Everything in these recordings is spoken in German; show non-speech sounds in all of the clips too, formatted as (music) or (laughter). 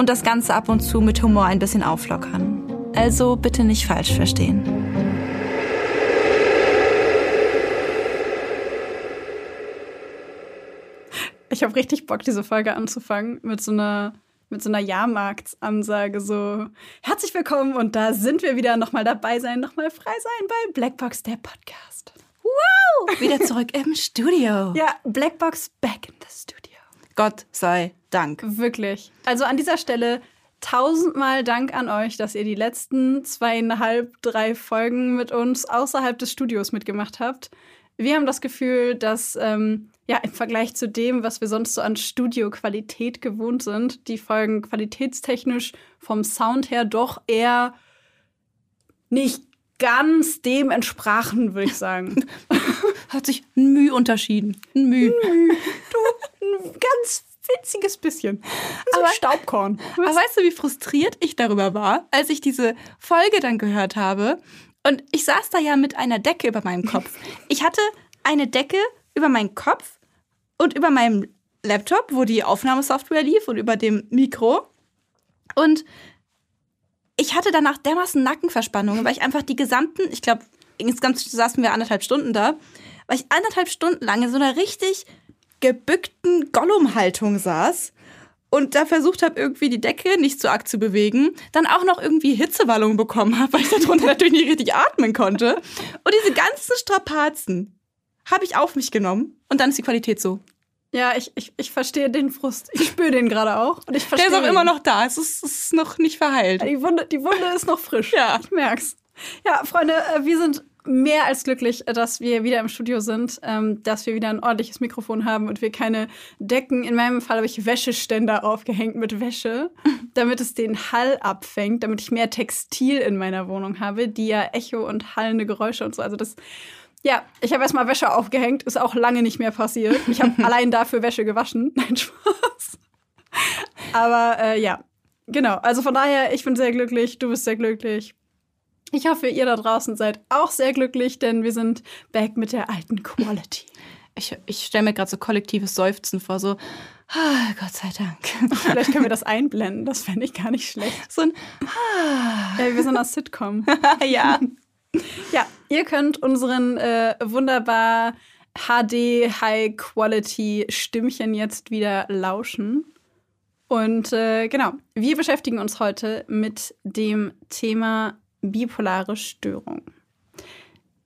und das Ganze ab und zu mit Humor ein bisschen auflockern. Also bitte nicht falsch verstehen. Ich habe richtig Bock, diese Folge anzufangen mit so einer mit so einer Jahrmarktsansage so herzlich willkommen und da sind wir wieder nochmal dabei sein, nochmal frei sein bei Blackbox der Podcast. Wow! Wieder zurück im Studio. Ja, Blackbox back in the studio. Gott sei Dank. Wirklich. Also an dieser Stelle tausendmal Dank an euch, dass ihr die letzten zweieinhalb, drei Folgen mit uns außerhalb des Studios mitgemacht habt. Wir haben das Gefühl, dass ähm, ja im Vergleich zu dem, was wir sonst so an Studioqualität gewohnt sind, die Folgen qualitätstechnisch vom Sound her doch eher nicht ganz dem entsprachen, würde ich sagen. (laughs) Hat sich ein Mühe unterschieden. Ein Mühe. Du, ein ganz winziges bisschen. So aber, Staubkorn. Was? Aber weißt du, wie frustriert ich darüber war, als ich diese Folge dann gehört habe? Und ich saß da ja mit einer Decke über meinem Kopf. (laughs) Ich hatte eine Decke über meinen Kopf und über meinem Laptop, wo die Aufnahmesoftware lief und über dem Mikro. Und ich hatte danach dermaßen Nackenverspannungen, weil ich einfach die gesamten, ich glaube, insgesamt saßen wir anderthalb Stunden da, weil ich anderthalb Stunden lang in so einer richtig gebückten Gollum-Haltung saß und da versucht habe, irgendwie die Decke nicht zu arg zu bewegen, dann auch noch irgendwie Hitzewallungen bekommen habe, weil ich darunter natürlich nicht richtig atmen konnte. Und diese ganzen Strapazen habe ich auf mich genommen und dann ist die Qualität so. Ja, ich, ich, ich verstehe den Frust. Ich spüre den gerade auch. Und ich (laughs) Der ist auch immer noch da. Es ist, es ist noch nicht verheilt. Die Wunde, die Wunde ist noch frisch. Ja. Ich merk's. Ja, Freunde, äh, wir sind mehr als glücklich, äh, dass wir wieder im Studio sind, ähm, dass wir wieder ein ordentliches Mikrofon haben und wir keine Decken. In meinem Fall habe ich Wäscheständer aufgehängt mit Wäsche, (laughs) damit es den Hall abfängt, damit ich mehr Textil in meiner Wohnung habe, die ja Echo und hallende Geräusche und so. Also das ja, ich habe erstmal Wäsche aufgehängt, ist auch lange nicht mehr passiert. Ich habe (laughs) allein dafür Wäsche gewaschen. (laughs) Nein, Spaß. Aber äh, ja, genau. Also von daher, ich bin sehr glücklich, du bist sehr glücklich. Ich hoffe, ihr da draußen seid auch sehr glücklich, denn wir sind back mit der alten Quality. (laughs) Ich, ich stelle mir gerade so kollektives Seufzen vor, so, ah, Gott sei Dank. Vielleicht können wir das einblenden, das fände ich gar nicht schlecht. So ein, ah. Ja, wir sind aus Sitcom. ja. (laughs) Ja, ihr könnt unseren äh, wunderbar HD High Quality Stimmchen jetzt wieder lauschen. Und äh, genau, wir beschäftigen uns heute mit dem Thema bipolare Störung.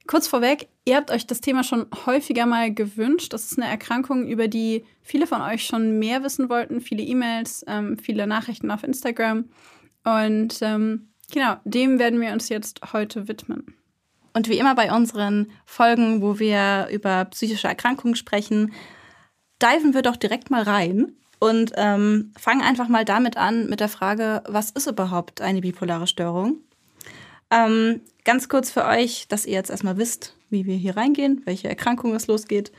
Kurz vorweg, ihr habt euch das Thema schon häufiger mal gewünscht. Das ist eine Erkrankung, über die viele von euch schon mehr wissen wollten. Viele E-Mails, ähm, viele Nachrichten auf Instagram. Und ähm, Genau, dem werden wir uns jetzt heute widmen. Und wie immer bei unseren Folgen, wo wir über psychische Erkrankungen sprechen, diven wir doch direkt mal rein und ähm, fangen einfach mal damit an mit der Frage, was ist überhaupt eine bipolare Störung? Ähm, ganz kurz für euch, dass ihr jetzt erstmal wisst, wie wir hier reingehen, welche Erkrankung es losgeht.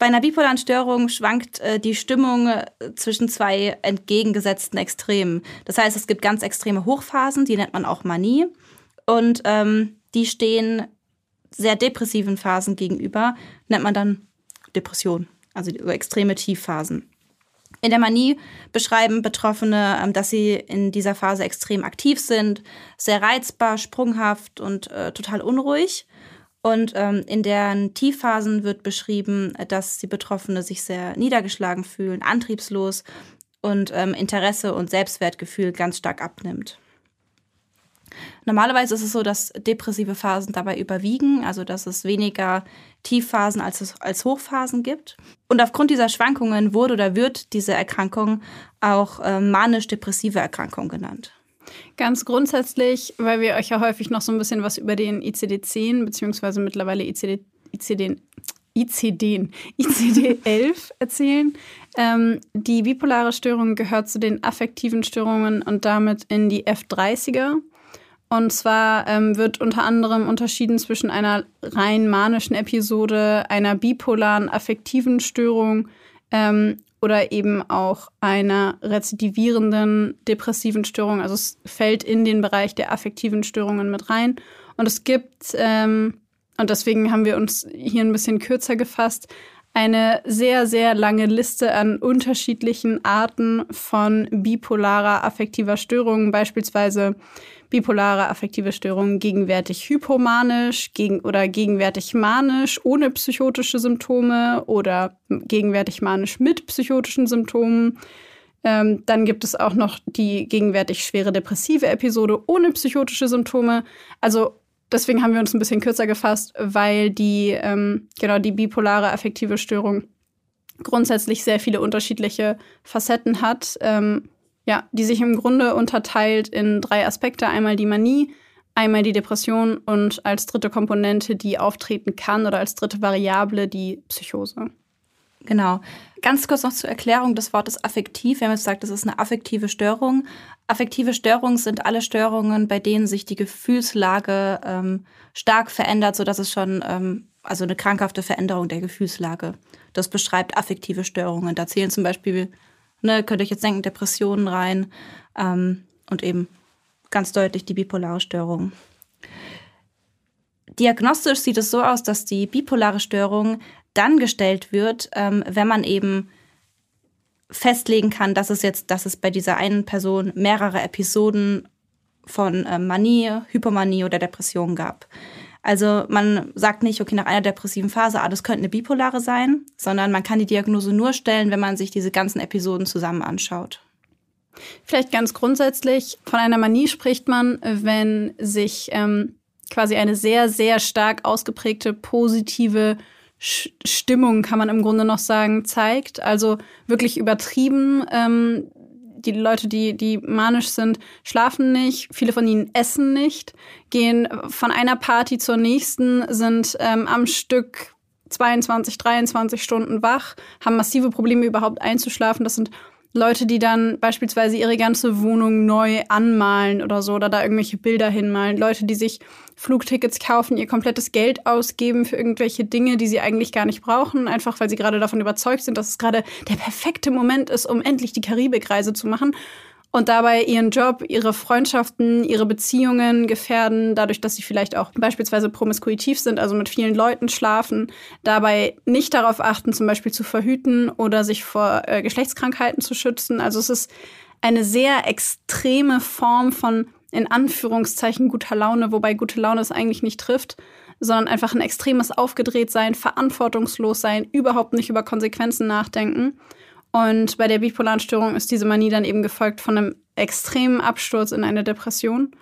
Bei einer bipolaren Störung schwankt äh, die Stimmung äh, zwischen zwei entgegengesetzten Extremen. Das heißt, es gibt ganz extreme Hochphasen, die nennt man auch Manie. Und ähm, die stehen sehr depressiven Phasen gegenüber, nennt man dann Depression, also extreme Tiefphasen. In der Manie beschreiben Betroffene, ähm, dass sie in dieser Phase extrem aktiv sind, sehr reizbar, sprunghaft und äh, total unruhig. Und ähm, in deren Tiefphasen wird beschrieben, dass die Betroffene sich sehr niedergeschlagen fühlen, antriebslos und ähm, Interesse und Selbstwertgefühl ganz stark abnimmt. Normalerweise ist es so, dass depressive Phasen dabei überwiegen, also dass es weniger Tiefphasen als, als Hochphasen gibt. Und aufgrund dieser Schwankungen wurde oder wird diese Erkrankung auch äh, manisch-depressive Erkrankung genannt. Ganz grundsätzlich, weil wir euch ja häufig noch so ein bisschen was über den ICD-10 beziehungsweise mittlerweile ICD, ICD, ICD, ICD-11 (laughs) erzählen. Ähm, die bipolare Störung gehört zu den affektiven Störungen und damit in die F30er. Und zwar ähm, wird unter anderem unterschieden zwischen einer rein manischen Episode, einer bipolaren affektiven Störung ähm, oder eben auch einer rezidivierenden depressiven Störung. Also es fällt in den Bereich der affektiven Störungen mit rein. Und es gibt, ähm, und deswegen haben wir uns hier ein bisschen kürzer gefasst, eine sehr, sehr lange Liste an unterschiedlichen Arten von bipolarer affektiver Störung, beispielsweise bipolare affektive Störung gegenwärtig hypomanisch gegen, oder gegenwärtig manisch ohne psychotische Symptome oder gegenwärtig manisch mit psychotischen Symptomen. Ähm, dann gibt es auch noch die gegenwärtig schwere depressive Episode ohne psychotische Symptome. Also deswegen haben wir uns ein bisschen kürzer gefasst, weil die, ähm, genau, die bipolare affektive Störung grundsätzlich sehr viele unterschiedliche Facetten hat. Ähm, ja, die sich im Grunde unterteilt in drei Aspekte. Einmal die Manie, einmal die Depression und als dritte Komponente, die auftreten kann oder als dritte Variable die Psychose. Genau. Ganz kurz noch zur Erklärung des Wortes affektiv. Wir haben jetzt gesagt, das ist eine affektive Störung. Affektive Störungen sind alle Störungen, bei denen sich die Gefühlslage ähm, stark verändert, sodass es schon, ähm, also eine krankhafte Veränderung der Gefühlslage. Das beschreibt affektive Störungen. Da zählen zum Beispiel, ne, könnt euch jetzt denken, Depressionen rein ähm, und eben ganz deutlich die bipolare Störung. Diagnostisch sieht es so aus, dass die bipolare Störung dann gestellt wird, ähm, wenn man eben festlegen kann, dass es jetzt, dass es bei dieser einen Person mehrere Episoden von äh, Manie, Hypomanie oder Depression gab. Also man sagt nicht, okay, nach einer depressiven Phase, ah, das könnte eine bipolare sein, sondern man kann die Diagnose nur stellen, wenn man sich diese ganzen Episoden zusammen anschaut. Vielleicht ganz grundsätzlich, von einer Manie spricht man, wenn sich ähm, quasi eine sehr, sehr stark ausgeprägte positive Stimmung, kann man im Grunde noch sagen, zeigt. Also wirklich übertrieben. Ähm, die Leute, die, die manisch sind, schlafen nicht. Viele von ihnen essen nicht, gehen von einer Party zur nächsten, sind ähm, am Stück 22, 23 Stunden wach, haben massive Probleme überhaupt einzuschlafen. Das sind Leute, die dann beispielsweise ihre ganze Wohnung neu anmalen oder so oder da irgendwelche Bilder hinmalen. Leute, die sich Flugtickets kaufen, ihr komplettes Geld ausgeben für irgendwelche Dinge, die sie eigentlich gar nicht brauchen, einfach weil sie gerade davon überzeugt sind, dass es gerade der perfekte Moment ist, um endlich die Karibikreise zu machen und dabei ihren Job, ihre Freundschaften, ihre Beziehungen gefährden, dadurch, dass sie vielleicht auch beispielsweise promiskuitiv sind, also mit vielen Leuten schlafen, dabei nicht darauf achten, zum Beispiel zu verhüten oder sich vor äh, Geschlechtskrankheiten zu schützen. Also es ist eine sehr extreme Form von in Anführungszeichen guter Laune, wobei gute Laune es eigentlich nicht trifft, sondern einfach ein extremes Aufgedrehtsein, verantwortungslos sein, überhaupt nicht über Konsequenzen nachdenken. Und bei der bipolaren Störung ist diese Manie dann eben gefolgt von einem extremen Absturz in eine Depression.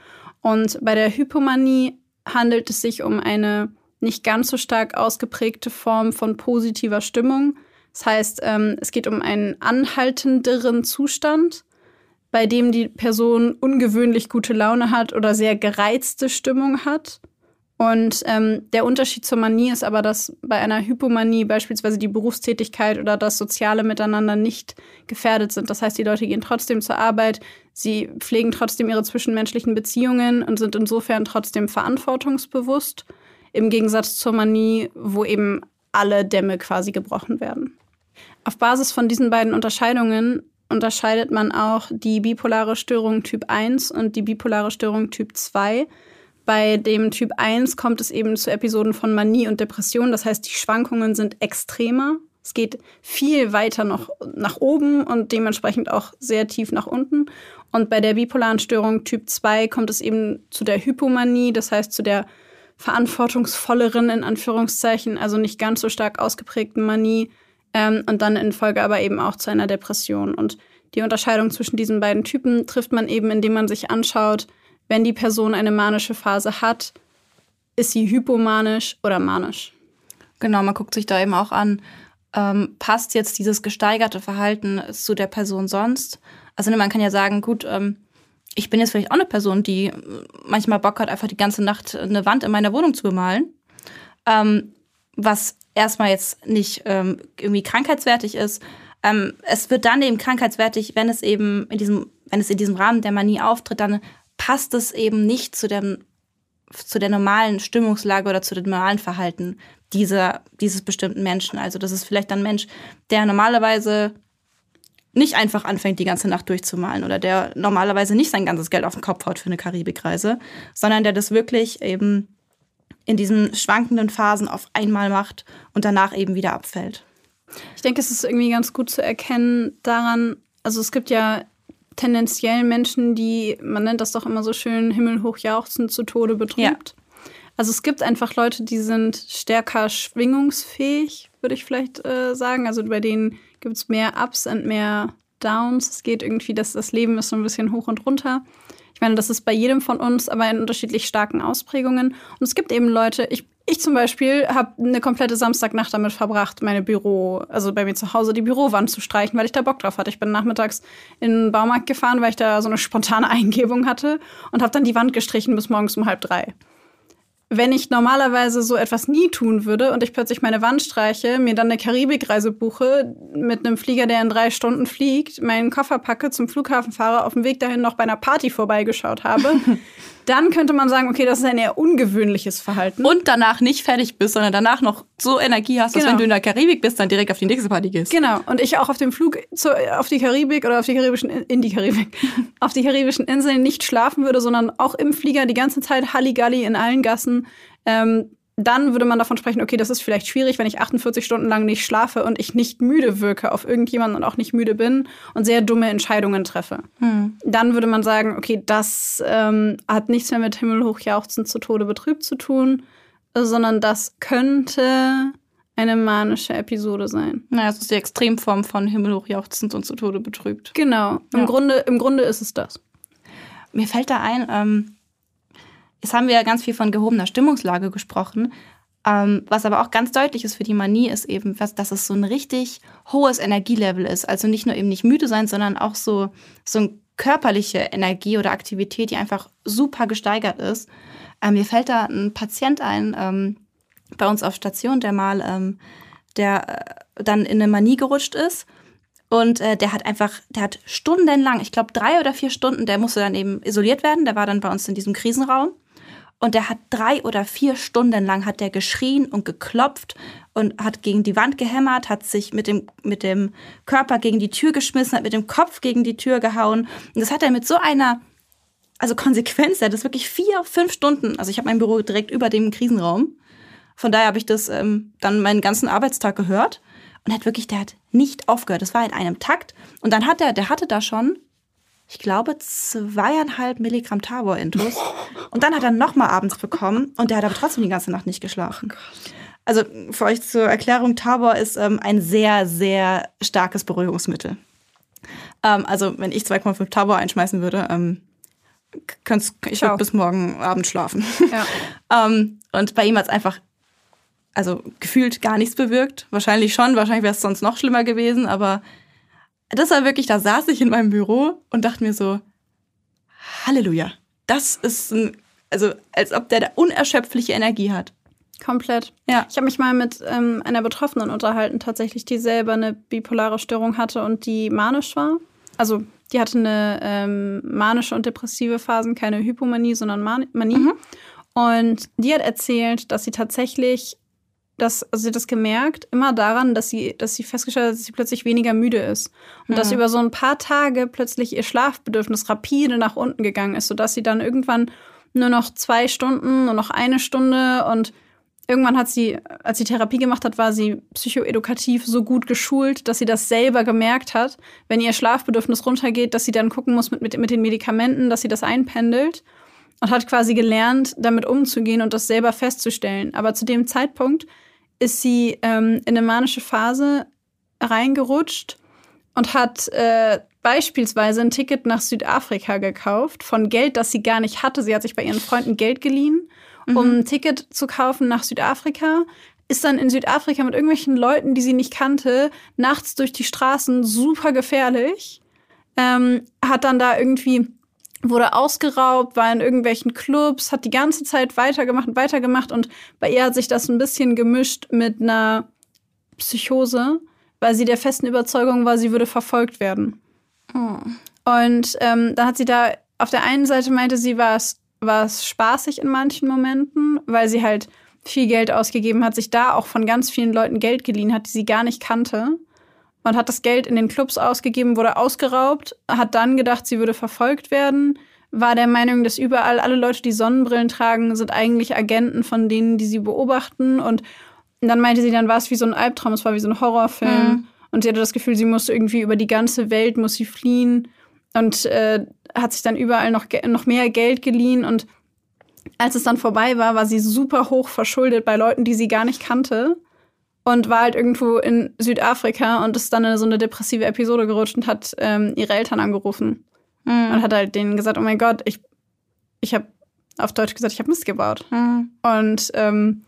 Und bei der Hypomanie handelt es sich um eine nicht ganz so stark ausgeprägte Form von positiver Stimmung. Das heißt, ähm, es geht um einen anhaltenderen Zustand, bei dem die Person ungewöhnlich gute Laune hat oder sehr gereizte Stimmung hat. Und ähm, der Unterschied zur Manie ist aber, dass bei einer Hypomanie beispielsweise die Berufstätigkeit oder das soziale Miteinander nicht gefährdet sind. Das heißt, die Leute gehen trotzdem zur Arbeit, sie pflegen trotzdem ihre zwischenmenschlichen Beziehungen und sind insofern trotzdem verantwortungsbewusst. Im Gegensatz zur Manie, wo eben alle Dämme quasi gebrochen werden. Auf Basis von diesen beiden Unterscheidungen unterscheidet man auch die bipolare Störung Typ 1 und die bipolare Störung Typ 2 bei dem Typ 1 kommt es eben zu Episoden von Manie und Depression. Das heißt, die Schwankungen sind extremer. Es geht viel weiter noch nach oben und dementsprechend auch sehr tief nach unten. Und bei der bipolaren Störung Typ 2 kommt es eben zu der Hypomanie, das heißt zu der verantwortungsvolleren, in Anführungszeichen, also nicht ganz so stark ausgeprägten Manie. Ähm, und dann in Folge aber eben auch zu einer Depression. Und die Unterscheidung zwischen diesen beiden Typen trifft man eben, indem man sich anschaut, wenn die Person eine manische Phase hat, ist sie hypomanisch oder manisch. Genau, man guckt sich da eben auch an, ähm, passt jetzt dieses gesteigerte Verhalten zu der Person sonst? Also ne, man kann ja sagen, gut, ähm, ich bin jetzt vielleicht auch eine Person, die manchmal Bock hat, einfach die ganze Nacht eine Wand in meiner Wohnung zu bemalen. Ähm, was erstmal jetzt nicht ähm, irgendwie krankheitswertig ist. Ähm, es wird dann eben krankheitswertig, wenn es eben in diesem, wenn es in diesem Rahmen der Manie auftritt, dann passt es eben nicht zu dem zu der normalen Stimmungslage oder zu dem normalen Verhalten dieser, dieses bestimmten Menschen. Also das ist vielleicht ein Mensch, der normalerweise nicht einfach anfängt, die ganze Nacht durchzumalen oder der normalerweise nicht sein ganzes Geld auf den Kopf haut für eine Karibikreise, sondern der das wirklich eben in diesen schwankenden Phasen auf einmal macht und danach eben wieder abfällt. Ich denke, es ist irgendwie ganz gut zu erkennen daran, also es gibt ja tendenziell Menschen, die, man nennt das doch immer so schön, himmelhoch jauchzend zu Tode betrübt. Ja. Also es gibt einfach Leute, die sind stärker schwingungsfähig, würde ich vielleicht äh, sagen. Also bei denen gibt es mehr Ups und mehr Downs. Es geht irgendwie, dass das Leben ist so ein bisschen hoch und runter. Ich meine, das ist bei jedem von uns, aber in unterschiedlich starken Ausprägungen. Und es gibt eben Leute, ich, ich zum Beispiel habe eine komplette Samstagnacht damit verbracht, meine Büro, also bei mir zu Hause, die Bürowand zu streichen, weil ich da Bock drauf hatte. Ich bin nachmittags in den Baumarkt gefahren, weil ich da so eine spontane (laughs) Eingebung hatte und habe dann die Wand gestrichen bis morgens um halb drei wenn ich normalerweise so etwas nie tun würde und ich plötzlich meine Wand streiche, mir dann eine Karibikreise buche, mit einem Flieger, der in drei Stunden fliegt, meinen Koffer packe, zum Flughafen fahre, auf dem Weg dahin noch bei einer Party vorbeigeschaut habe, (laughs) dann könnte man sagen, okay, das ist ein eher ungewöhnliches Verhalten. Und danach nicht fertig bist, sondern danach noch so Energie hast, dass genau. wenn du in der Karibik bist, dann direkt auf die nächste Party gehst. Genau. Und ich auch auf dem Flug zu, auf die Karibik oder auf die karibischen, in die Karibik, (laughs) auf die karibischen Inseln nicht schlafen würde, sondern auch im Flieger die ganze Zeit Halligalli in allen Gassen. Ähm, dann würde man davon sprechen, okay, das ist vielleicht schwierig, wenn ich 48 Stunden lang nicht schlafe und ich nicht müde wirke auf irgendjemanden und auch nicht müde bin und sehr dumme Entscheidungen treffe. Hm. Dann würde man sagen, okay, das ähm, hat nichts mehr mit Himmelhochjauchzen zu Tode betrübt zu tun, sondern das könnte eine manische Episode sein. Naja, es ist die Extremform von Himmelhochjauchzend und zu Tode betrübt. Genau, im, ja. Grunde, im Grunde ist es das. Mir fällt da ein, ähm, Jetzt haben wir ja ganz viel von gehobener Stimmungslage gesprochen. Ähm, was aber auch ganz deutlich ist für die Manie, ist eben, dass, es so ein richtig hohes Energielevel ist. Also nicht nur eben nicht müde sein, sondern auch so, so eine körperliche Energie oder Aktivität, die einfach super gesteigert ist. Ähm, mir fällt da ein Patient ein, ähm, bei uns auf Station, der mal, ähm, der äh, dann in eine Manie gerutscht ist. Und äh, der hat einfach, der hat stundenlang, ich glaube drei oder vier Stunden, der musste dann eben isoliert werden. Der war dann bei uns in diesem Krisenraum. Und der hat drei oder vier Stunden lang hat der geschrien und geklopft und hat gegen die Wand gehämmert, hat sich mit dem, mit dem Körper gegen die Tür geschmissen, hat mit dem Kopf gegen die Tür gehauen. Und das hat er mit so einer, also Konsequenz, er hat das wirklich vier, fünf Stunden, also ich habe mein Büro direkt über dem Krisenraum. Von daher habe ich das ähm, dann meinen ganzen Arbeitstag gehört. Und hat wirklich, der hat nicht aufgehört. Das war in einem Takt. Und dann hat er, der hatte da schon ich glaube, zweieinhalb Milligramm Tabor-Intus. Und dann hat er nochmal abends bekommen und der hat aber trotzdem die ganze Nacht nicht geschlafen. Oh also für euch zur Erklärung, Tabor ist ähm, ein sehr, sehr starkes Beruhigungsmittel. Ähm, also wenn ich 2,5 Tabor einschmeißen würde, ähm, ich würde bis morgen Abend schlafen. Ja. (laughs) ähm, und bei ihm hat es einfach, also gefühlt gar nichts bewirkt. Wahrscheinlich schon, wahrscheinlich wäre es sonst noch schlimmer gewesen, aber das war wirklich, da saß ich in meinem Büro und dachte mir so, Halleluja. Das ist ein, also als ob der da unerschöpfliche Energie hat. Komplett. Ja. Ich habe mich mal mit ähm, einer Betroffenen unterhalten, tatsächlich, die selber eine bipolare Störung hatte und die manisch war. Also die hatte eine ähm, manische und depressive Phasen, keine Hypomanie, sondern Manie. Mhm. Und die hat erzählt, dass sie tatsächlich das, also sie hat das gemerkt, immer daran, dass sie, dass sie festgestellt hat, dass sie plötzlich weniger müde ist. Und mhm. dass über so ein paar Tage plötzlich ihr Schlafbedürfnis rapide nach unten gegangen ist, sodass sie dann irgendwann nur noch zwei Stunden, nur noch eine Stunde und irgendwann hat sie, als sie Therapie gemacht hat, war sie psychoedukativ so gut geschult, dass sie das selber gemerkt hat, wenn ihr Schlafbedürfnis runtergeht, dass sie dann gucken muss mit, mit, mit den Medikamenten, dass sie das einpendelt und hat quasi gelernt, damit umzugehen und das selber festzustellen. Aber zu dem Zeitpunkt ist sie ähm, in eine manische Phase reingerutscht und hat äh, beispielsweise ein Ticket nach Südafrika gekauft von Geld, das sie gar nicht hatte. Sie hat sich bei ihren Freunden Geld geliehen, um ein Ticket zu kaufen nach Südafrika. Ist dann in Südafrika mit irgendwelchen Leuten, die sie nicht kannte, nachts durch die Straßen super gefährlich. Ähm, hat dann da irgendwie wurde ausgeraubt, war in irgendwelchen Clubs, hat die ganze Zeit weitergemacht und weitergemacht und bei ihr hat sich das ein bisschen gemischt mit einer Psychose, weil sie der festen Überzeugung war, sie würde verfolgt werden. Oh. Und ähm, dann hat sie da auf der einen Seite meinte sie, war es, war es spaßig in manchen Momenten, weil sie halt viel Geld ausgegeben hat, sich da auch von ganz vielen Leuten Geld geliehen hat, die sie gar nicht kannte. Und hat das Geld in den Clubs ausgegeben, wurde ausgeraubt, hat dann gedacht, sie würde verfolgt werden, war der Meinung, dass überall alle Leute, die Sonnenbrillen tragen, sind eigentlich Agenten von denen, die sie beobachten. Und dann meinte sie, dann war es wie so ein Albtraum, es war wie so ein Horrorfilm. Mhm. Und sie hatte das Gefühl, sie musste irgendwie über die ganze Welt, muss sie fliehen. Und äh, hat sich dann überall noch, noch mehr Geld geliehen. Und als es dann vorbei war, war sie super hoch verschuldet bei Leuten, die sie gar nicht kannte. Und war halt irgendwo in Südafrika und ist dann in so eine depressive Episode gerutscht und hat ähm, ihre Eltern angerufen. Mhm. Und hat halt denen gesagt, oh mein Gott, ich, ich habe auf Deutsch gesagt, ich habe Mist gebaut. Mhm. Und ähm,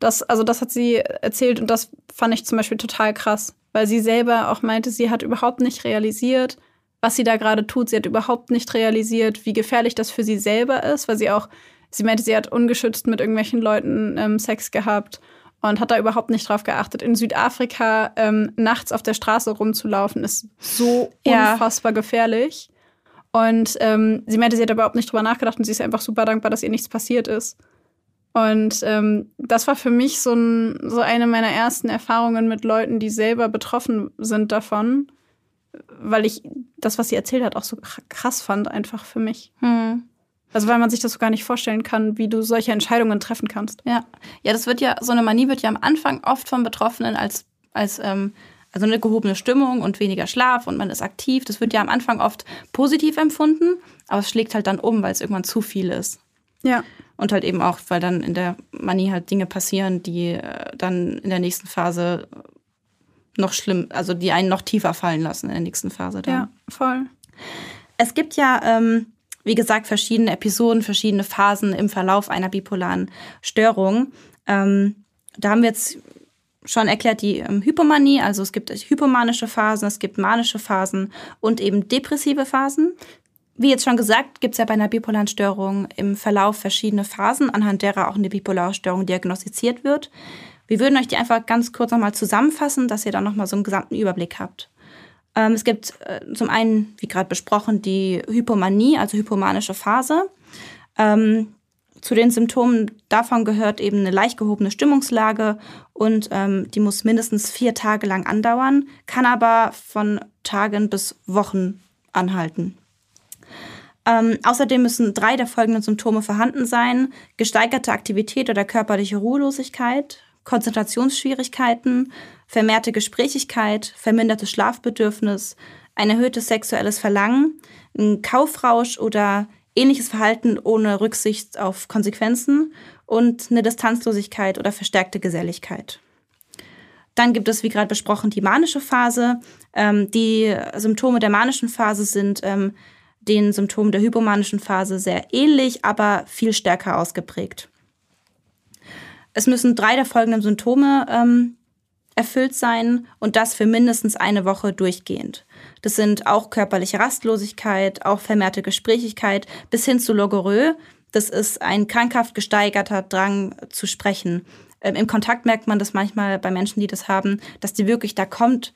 das, also das hat sie erzählt und das fand ich zum Beispiel total krass, weil sie selber auch meinte, sie hat überhaupt nicht realisiert, was sie da gerade tut. Sie hat überhaupt nicht realisiert, wie gefährlich das für sie selber ist, weil sie auch, sie meinte, sie hat ungeschützt mit irgendwelchen Leuten ähm, Sex gehabt und hat da überhaupt nicht drauf geachtet. In Südafrika ähm, nachts auf der Straße rumzulaufen, ist so Ja. unfassbar gefährlich. Und ähm, sie meinte, sie hat überhaupt nicht drüber nachgedacht und sie ist einfach super dankbar, dass ihr nichts passiert ist. Und ähm, das war für mich so, ein, so eine meiner ersten Erfahrungen mit Leuten, die selber betroffen sind davon, weil ich das, was sie erzählt hat, auch so krass fand, einfach für mich. Mhm. Also weil man sich das so gar nicht vorstellen kann, wie du solche Entscheidungen treffen kannst. Ja. ja, das wird ja, so eine Manie wird ja am Anfang oft von Betroffenen als, als ähm, also eine gehobene Stimmung und weniger Schlaf und man ist aktiv. Das wird ja am Anfang oft positiv empfunden, aber es schlägt halt dann um, weil es irgendwann zu viel ist. Ja. Und halt eben auch, weil dann in der Manie halt Dinge passieren, die äh, dann in der nächsten Phase noch schlimm, also die einen noch tiefer fallen lassen in der nächsten Phase. Dann. Ja, voll. Es gibt ja, ähm, wie gesagt, verschiedene Episoden, verschiedene Phasen im Verlauf einer bipolaren Störung. Ähm, da haben wir jetzt schon erklärt die ähm, Hypomanie, also es gibt hypomanische Phasen, es gibt manische Phasen und eben depressive Phasen. Wie jetzt schon gesagt, gibt es ja bei einer bipolaren Störung im Verlauf verschiedene Phasen, anhand derer auch eine bipolare Störung diagnostiziert wird. Wir würden euch die einfach ganz kurz nochmal zusammenfassen, dass ihr dann nochmal so einen gesamten Überblick habt. Ähm, es gibt äh, zum einen, wie gerade besprochen, die Hypomanie, also hypomanische Phase. Ähm, zu den Symptomen davon gehört eben eine leicht gehobene Stimmungslage und ähm, die muss mindestens vier Tage lang andauern, kann aber von Tagen bis Wochen anhalten. Ähm, außerdem müssen drei der folgenden Symptome vorhanden sein. Gesteigerte Aktivität oder körperliche Ruhelosigkeit, Konzentrationsschwierigkeiten, vermehrte Gesprächigkeit, vermindertes Schlafbedürfnis, ein erhöhtes sexuelles Verlangen, ein Kaufrausch oder ähnliches Verhalten ohne Rücksicht auf Konsequenzen und eine Distanzlosigkeit oder verstärkte Geselligkeit. Dann gibt es, wie gerade besprochen, die manische Phase. Ähm, die Symptome der manischen Phase sind ähm, den Symptomen der hypomanischen Phase sehr ähnlich, aber viel stärker ausgeprägt. Es müssen drei der folgenden Symptome ähm, erfüllt sein und das für mindestens eine Woche durchgehend. Das sind auch körperliche Rastlosigkeit, auch vermehrte Gesprächigkeit bis hin zu Logorö. Das ist ein krankhaft gesteigerter Drang zu sprechen. Ähm, Im Kontakt merkt man das manchmal bei Menschen, die das haben, dass die wirklich, da kommt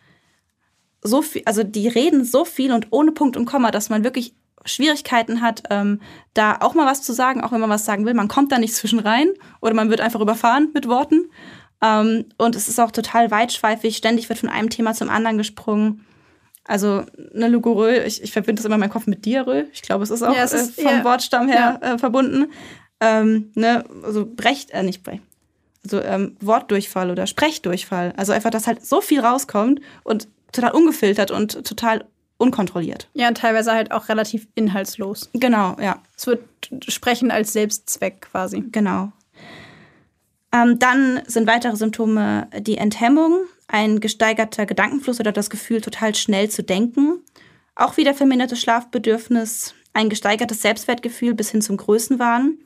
so viel, also die reden so viel und ohne Punkt und Komma, dass man wirklich Schwierigkeiten hat, ähm, da auch mal was zu sagen, auch wenn man was sagen will. Man kommt da nicht zwischen rein oder man wird einfach überfahren mit Worten. Ähm, und es ist auch total weitschweifig. Ständig wird von einem Thema zum anderen gesprungen. Also eine Lugorö, ich, ich verbinde das immer in meinem Kopf mit Diarrhoe. Ich glaube, es ist auch Ja, es ist- äh, vom ja. Wortstamm her äh, verbunden. Ähm, ne, also Brecht, äh, nicht Brecht. Also ähm, Wortdurchfall oder Sprechdurchfall. Also einfach, dass halt so viel rauskommt und total ungefiltert und total unkontrolliert. Ja, und teilweise halt auch relativ inhaltslos. Genau, ja. Es wird Sprechen als Selbstzweck quasi. Genau. Ähm, dann sind weitere Symptome die Enthemmung, ein gesteigerter Gedankenfluss oder das Gefühl, total schnell zu denken, Auch wieder vermindertes Schlafbedürfnis, ein gesteigertes Selbstwertgefühl bis hin zum Größenwahn.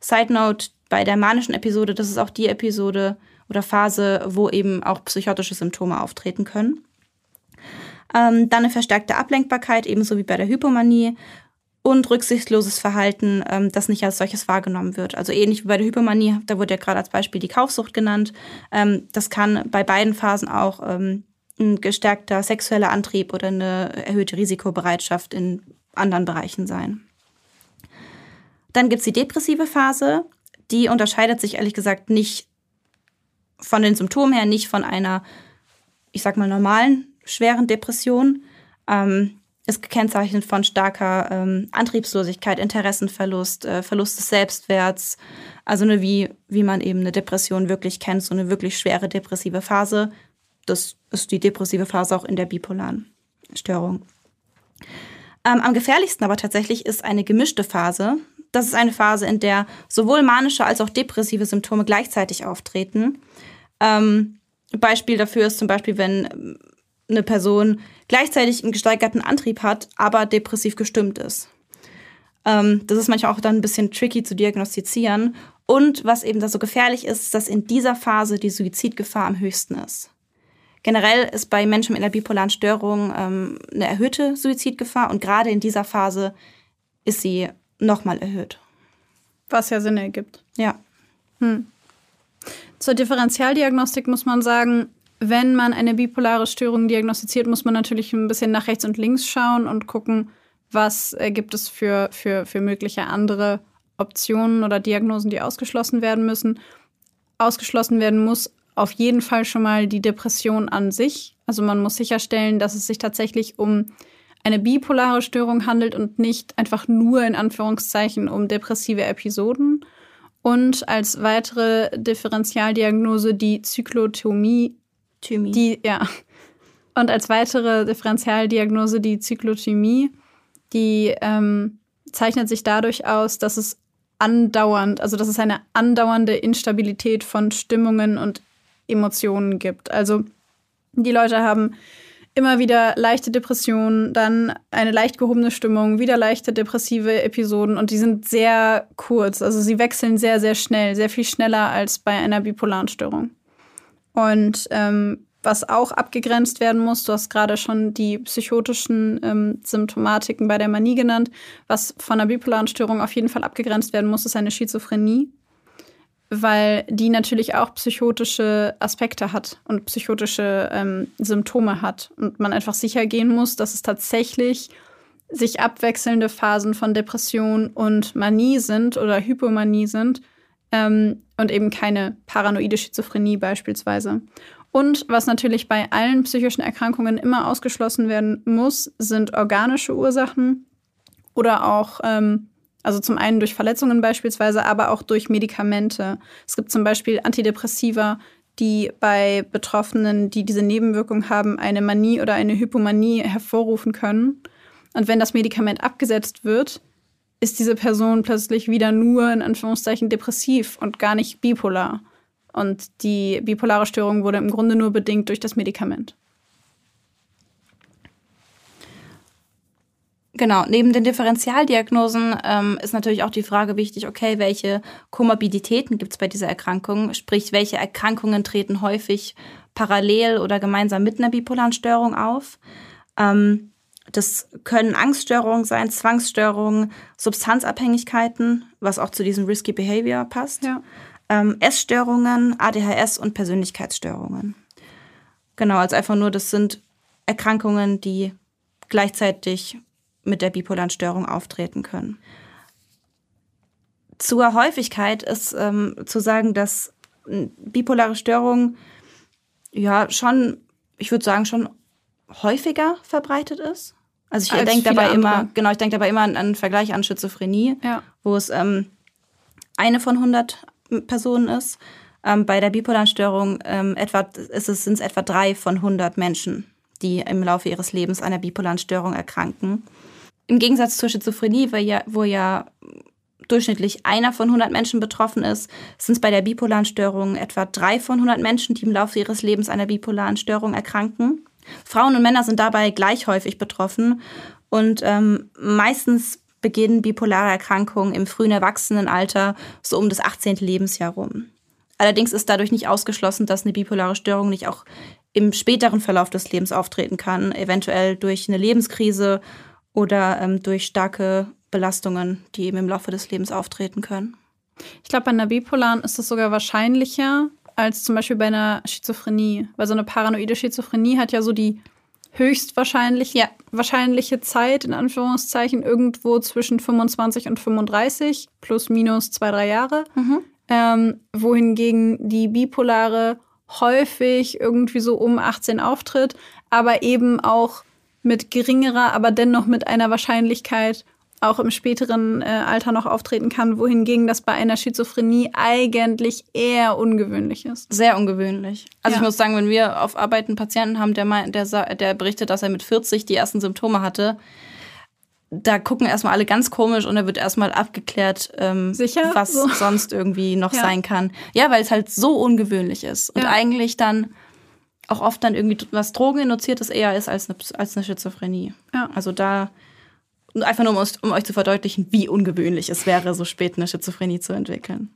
Side Note, bei der manischen Episode, das ist auch die Episode oder Phase, wo eben auch psychotische Symptome auftreten können. Ähm, dann eine verstärkte Ablenkbarkeit, ebenso wie bei der Hypomanie. Und rücksichtsloses Verhalten, ähm, das nicht als solches wahrgenommen wird. Also ähnlich wie bei der Hypomanie, da wurde ja gerade als Beispiel die Kaufsucht genannt. Ähm, das kann bei beiden Phasen auch ähm, ein gestärkter sexueller Antrieb oder eine erhöhte Risikobereitschaft in anderen Bereichen sein. Dann gibt's die depressive Phase. Die unterscheidet sich ehrlich gesagt nicht von den Symptomen her, nicht von einer, ich sag mal, normalen schweren Depression. Ähm, ist gekennzeichnet von starker ähm, Antriebslosigkeit, Interessenverlust, äh, Verlust des Selbstwerts. Also eine, wie, wie man eben eine Depression wirklich kennt, so eine wirklich schwere depressive Phase. Das ist die depressive Phase auch in der bipolaren Störung. Ähm, am gefährlichsten aber tatsächlich ist eine gemischte Phase. Das ist eine Phase, in der sowohl manische als auch depressive Symptome gleichzeitig auftreten. Ähm, Beispiel dafür ist zum Beispiel, wenn eine Person gleichzeitig einen gesteigerten Antrieb hat, aber depressiv gestimmt ist. Ähm, das ist manchmal auch dann ein bisschen tricky zu diagnostizieren. Und was eben da so gefährlich ist, dass in dieser Phase die Suizidgefahr am höchsten ist. Generell ist bei Menschen mit einer bipolaren Störung ähm, eine erhöhte Suizidgefahr und gerade in dieser Phase ist sie nochmal erhöht. Was ja Sinn ergibt. Ja. Hm. Zur Differentialdiagnostik muss man sagen, wenn man eine bipolare Störung diagnostiziert, muss man natürlich ein bisschen nach rechts und links schauen und gucken, was äh, gibt es für, für, für mögliche andere Optionen oder Diagnosen, die ausgeschlossen werden müssen. Ausgeschlossen werden muss auf jeden Fall schon mal die Depression an sich. Also man muss sicherstellen, dass es sich tatsächlich um eine bipolare Störung handelt und nicht einfach nur in Anführungszeichen um depressive Episoden. Und als weitere Differentialdiagnose die Zyklotomie Thymi. Die, ja. Und als weitere Differentialdiagnose die Zyklothymie, die ähm, zeichnet sich dadurch aus, dass es andauernd, also dass es eine andauernde Instabilität von Stimmungen und Emotionen gibt. Also die Leute haben immer wieder leichte Depressionen, dann eine leicht gehobene Stimmung, wieder leichte depressive Episoden und die sind sehr kurz. Also sie wechseln sehr, sehr schnell, sehr viel schneller als bei einer bipolaren Störung. Und ähm, was auch abgegrenzt werden muss, du hast gerade schon die psychotischen ähm, Symptomatiken bei der Manie genannt. Was von einer bipolaren Störung auf jeden Fall abgegrenzt werden muss, ist eine Schizophrenie, weil die natürlich auch psychotische Aspekte hat und psychotische ähm, Symptome hat. Und man einfach sicher gehen muss, dass es tatsächlich sich abwechselnde Phasen von Depression und Manie sind oder Hypomanie sind ähm, und eben keine paranoide Schizophrenie beispielsweise. Und was natürlich bei allen psychischen Erkrankungen immer ausgeschlossen werden muss, sind organische Ursachen oder auch, ähm, also zum einen durch Verletzungen beispielsweise, aber auch durch Medikamente. Es gibt zum Beispiel Antidepressiva, die bei Betroffenen, die diese Nebenwirkung haben, eine Manie oder eine Hypomanie hervorrufen können. Und wenn das Medikament abgesetzt wird, ist diese Person plötzlich wieder nur in Anführungszeichen depressiv und gar nicht bipolar. Und die bipolare Störung wurde im Grunde nur bedingt durch das Medikament. Genau, neben den Differentialdiagnosen ähm, ist natürlich auch die Frage wichtig, okay, welche Komorbiditäten gibt es bei dieser Erkrankung? Sprich, welche Erkrankungen treten häufig parallel oder gemeinsam mit einer bipolaren Störung auf? Ähm, das können Angststörungen sein, Zwangsstörungen, Substanzabhängigkeiten, was auch zu diesem Risky Behavior passt. Ja. Ähm, Essstörungen, ADHS und Persönlichkeitsstörungen. Genau, also einfach nur, das sind Erkrankungen, die gleichzeitig mit der bipolaren Störung auftreten können. Zur Häufigkeit ist ähm, zu sagen, dass bipolare Störung ja schon, ich würde sagen, schon häufiger verbreitet ist. Also ich denke dabei andere. immer, genau, ich denke dabei immer an einen Vergleich an Schizophrenie, ja. wo es ähm, eine von 100 Personen ist. Ähm, bei der bipolaren Störung ähm, etwa, ist es, sind es etwa drei von 100 Menschen, die im Laufe ihres Lebens einer bipolaren Störung erkranken. Im Gegensatz zur Schizophrenie, wo ja, wo ja durchschnittlich einer von 100 Menschen betroffen ist, sind es bei der bipolaren Störung etwa drei von 100 Menschen, die im Laufe ihres Lebens einer bipolaren Störung erkranken. Frauen und Männer sind dabei gleich häufig betroffen und ähm, meistens beginnen bipolare Erkrankungen im frühen Erwachsenenalter so um das 18. Lebensjahr rum. Allerdings ist dadurch nicht ausgeschlossen, dass eine bipolare Störung nicht auch im späteren Verlauf des Lebens auftreten kann, eventuell durch eine Lebenskrise oder ähm, durch starke Belastungen, die eben im Laufe des Lebens auftreten können. Ich glaube, bei einer bipolaren ist es sogar wahrscheinlicher als zum Beispiel bei einer Schizophrenie, weil so eine paranoide Schizophrenie hat ja so die höchstwahrscheinliche ja. wahrscheinliche Zeit, in Anführungszeichen, irgendwo zwischen 25 und 35, plus minus zwei, drei Jahre. Mhm. Ähm, wohingegen die bipolare häufig irgendwie so um 18 auftritt, aber eben auch mit geringerer, aber dennoch mit einer Wahrscheinlichkeit auch im späteren äh, Alter noch auftreten kann, wohingegen das bei einer Schizophrenie eigentlich eher ungewöhnlich ist. Sehr ungewöhnlich. Also ja. ich muss sagen, wenn wir auf Arbeit einen Patienten haben, der, mein, der, der berichtet, dass er mit 40 die ersten Symptome hatte, da gucken erstmal alle ganz komisch und da wird erstmal abgeklärt, ähm, Sicher? was so. sonst irgendwie noch (laughs) ja. sein kann. Ja, weil es halt so ungewöhnlich ist. Und ja. eigentlich dann auch oft dann irgendwie was Drogeninduziertes eher ist als eine, als eine Schizophrenie. Ja. Also da einfach nur, um, um euch zu verdeutlichen, wie ungewöhnlich es wäre, so spät eine Schizophrenie zu entwickeln.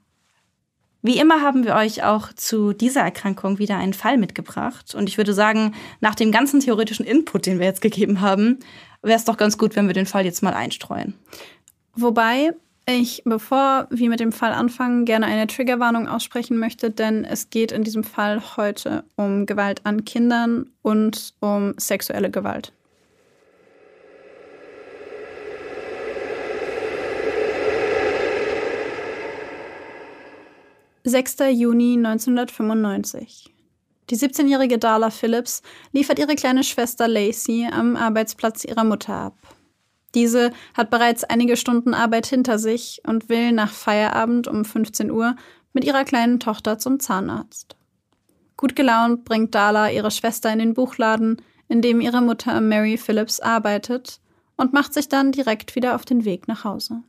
Wie immer haben wir euch auch zu dieser Erkrankung wieder einen Fall mitgebracht. Und ich würde sagen, nach dem ganzen theoretischen Input, den wir jetzt gegeben haben, wäre es doch ganz gut, wenn wir den Fall jetzt mal einstreuen. Wobei ich, bevor wir mit dem Fall anfangen, gerne eine Triggerwarnung aussprechen möchte, denn es geht in diesem Fall heute um Gewalt an Kindern und um sexuelle Gewalt. 6. Juni 1995. Die 17-jährige Darla Phillips liefert ihre kleine Schwester Lacey am Arbeitsplatz ihrer Mutter ab. Diese hat bereits einige Stunden Arbeit hinter sich und will nach Feierabend um 15 Uhr mit ihrer kleinen Tochter zum Zahnarzt. Gut gelaunt bringt Darla ihre Schwester in den Buchladen, in dem ihre Mutter Mary Phillips arbeitet, und macht sich dann direkt wieder auf den Weg nach Hause.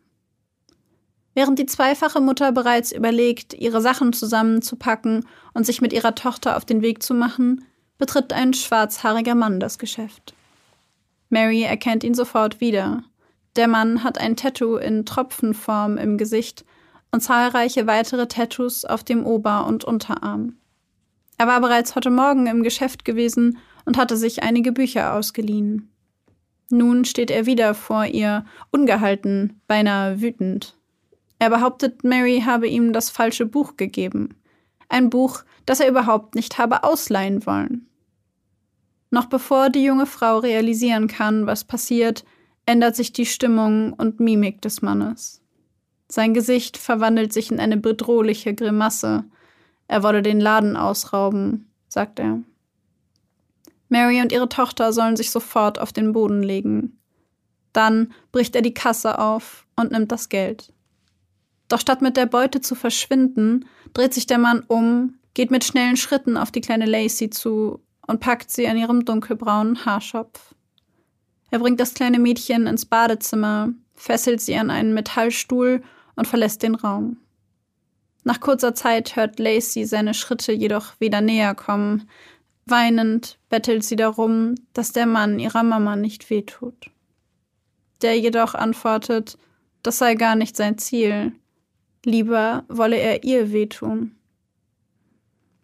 Während die zweifache Mutter bereits überlegt, ihre Sachen zusammenzupacken und sich mit ihrer Tochter auf den Weg zu machen, betritt ein schwarzhaariger Mann das Geschäft. Mary erkennt ihn sofort wieder. Der Mann hat ein Tattoo in Tropfenform im Gesicht und zahlreiche weitere Tattoos auf dem Ober- und Unterarm. Er war bereits heute Morgen im Geschäft gewesen und hatte sich einige Bücher ausgeliehen. Nun steht er wieder vor ihr, ungehalten, beinahe wütend. Er behauptet, Mary habe ihm das falsche Buch gegeben. Ein Buch, das er überhaupt nicht habe ausleihen wollen. Noch bevor die junge Frau realisieren kann, was passiert, ändert sich die Stimmung und Mimik des Mannes. Sein Gesicht verwandelt sich in eine bedrohliche Grimasse. Er wolle den Laden ausrauben, sagt er. Mary und ihre Tochter sollen sich sofort auf den Boden legen. Dann bricht er die Kasse auf und nimmt das Geld. Doch statt mit der Beute zu verschwinden, dreht sich der Mann um, geht mit schnellen Schritten auf die kleine Lacey zu und packt sie an ihrem dunkelbraunen Haarschopf. Er bringt das kleine Mädchen ins Badezimmer, fesselt sie an einen Metallstuhl und verlässt den Raum. Nach kurzer Zeit hört Lacey seine Schritte jedoch wieder näher kommen. Weinend bettelt sie darum, dass der Mann ihrer Mama nicht wehtut. Der jedoch antwortet, das sei gar nicht sein Ziel. Lieber wolle er ihr wehtun.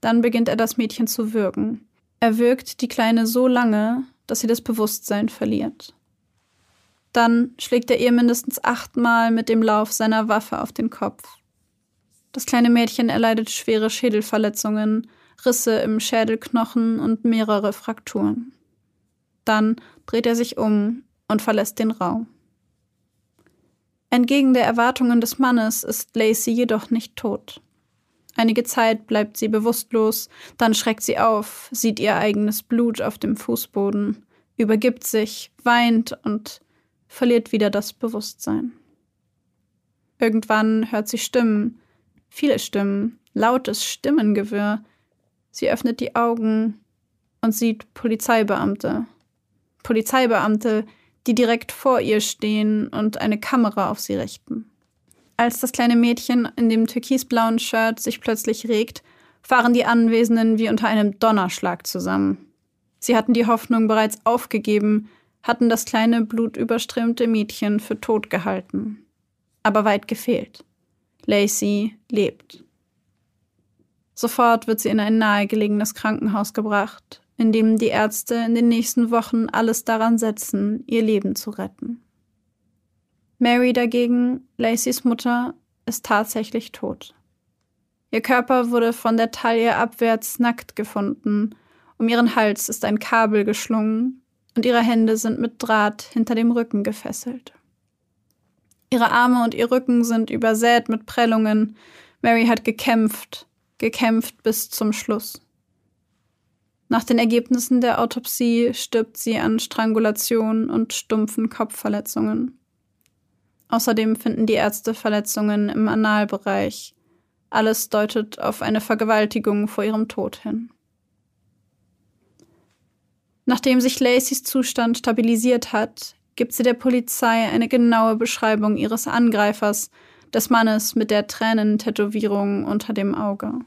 Dann beginnt er das Mädchen zu würgen. Er würgt die Kleine so lange, dass sie das Bewusstsein verliert. Dann schlägt er ihr mindestens achtmal mit dem Lauf seiner Waffe auf den Kopf. Das kleine Mädchen erleidet schwere Schädelverletzungen, Risse im Schädelknochen und mehrere Frakturen. Dann dreht er sich um und verlässt den Raum. Entgegen der Erwartungen des Mannes ist Lacey jedoch nicht tot. Einige Zeit bleibt sie bewusstlos, dann schreckt sie auf, sieht ihr eigenes Blut auf dem Fußboden, übergibt sich, weint und verliert wieder das Bewusstsein. Irgendwann hört sie Stimmen, viele Stimmen, lautes Stimmengewirr. Sie öffnet die Augen und sieht Polizeibeamte. Polizeibeamte, die direkt vor ihr stehen und eine Kamera auf sie richten. Als das kleine Mädchen in dem türkisblauen Shirt sich plötzlich regt, fahren die Anwesenden wie unter einem Donnerschlag zusammen. Sie hatten die Hoffnung bereits aufgegeben, hatten das kleine blutüberströmte Mädchen für tot gehalten. Aber weit gefehlt. Lacey lebt. Sofort wird sie in ein nahegelegenes Krankenhaus gebracht, in dem die Ärzte in den nächsten Wochen alles daran setzen, ihr Leben zu retten. Mary dagegen, Lacys Mutter, ist tatsächlich tot. Ihr Körper wurde von der Taille abwärts nackt gefunden, um ihren Hals ist ein Kabel geschlungen und ihre Hände sind mit Draht hinter dem Rücken gefesselt. Ihre Arme und ihr Rücken sind übersät mit Prellungen. Mary hat gekämpft, gekämpft bis zum Schluss. Nach den Ergebnissen der Autopsie stirbt sie an Strangulation und stumpfen Kopfverletzungen. Außerdem finden die Ärzte Verletzungen im Analbereich. Alles deutet auf eine Vergewaltigung vor ihrem Tod hin. Nachdem sich Lacys Zustand stabilisiert hat, gibt sie der Polizei eine genaue Beschreibung ihres Angreifers, des Mannes mit der Tränentätowierung unter dem Auge.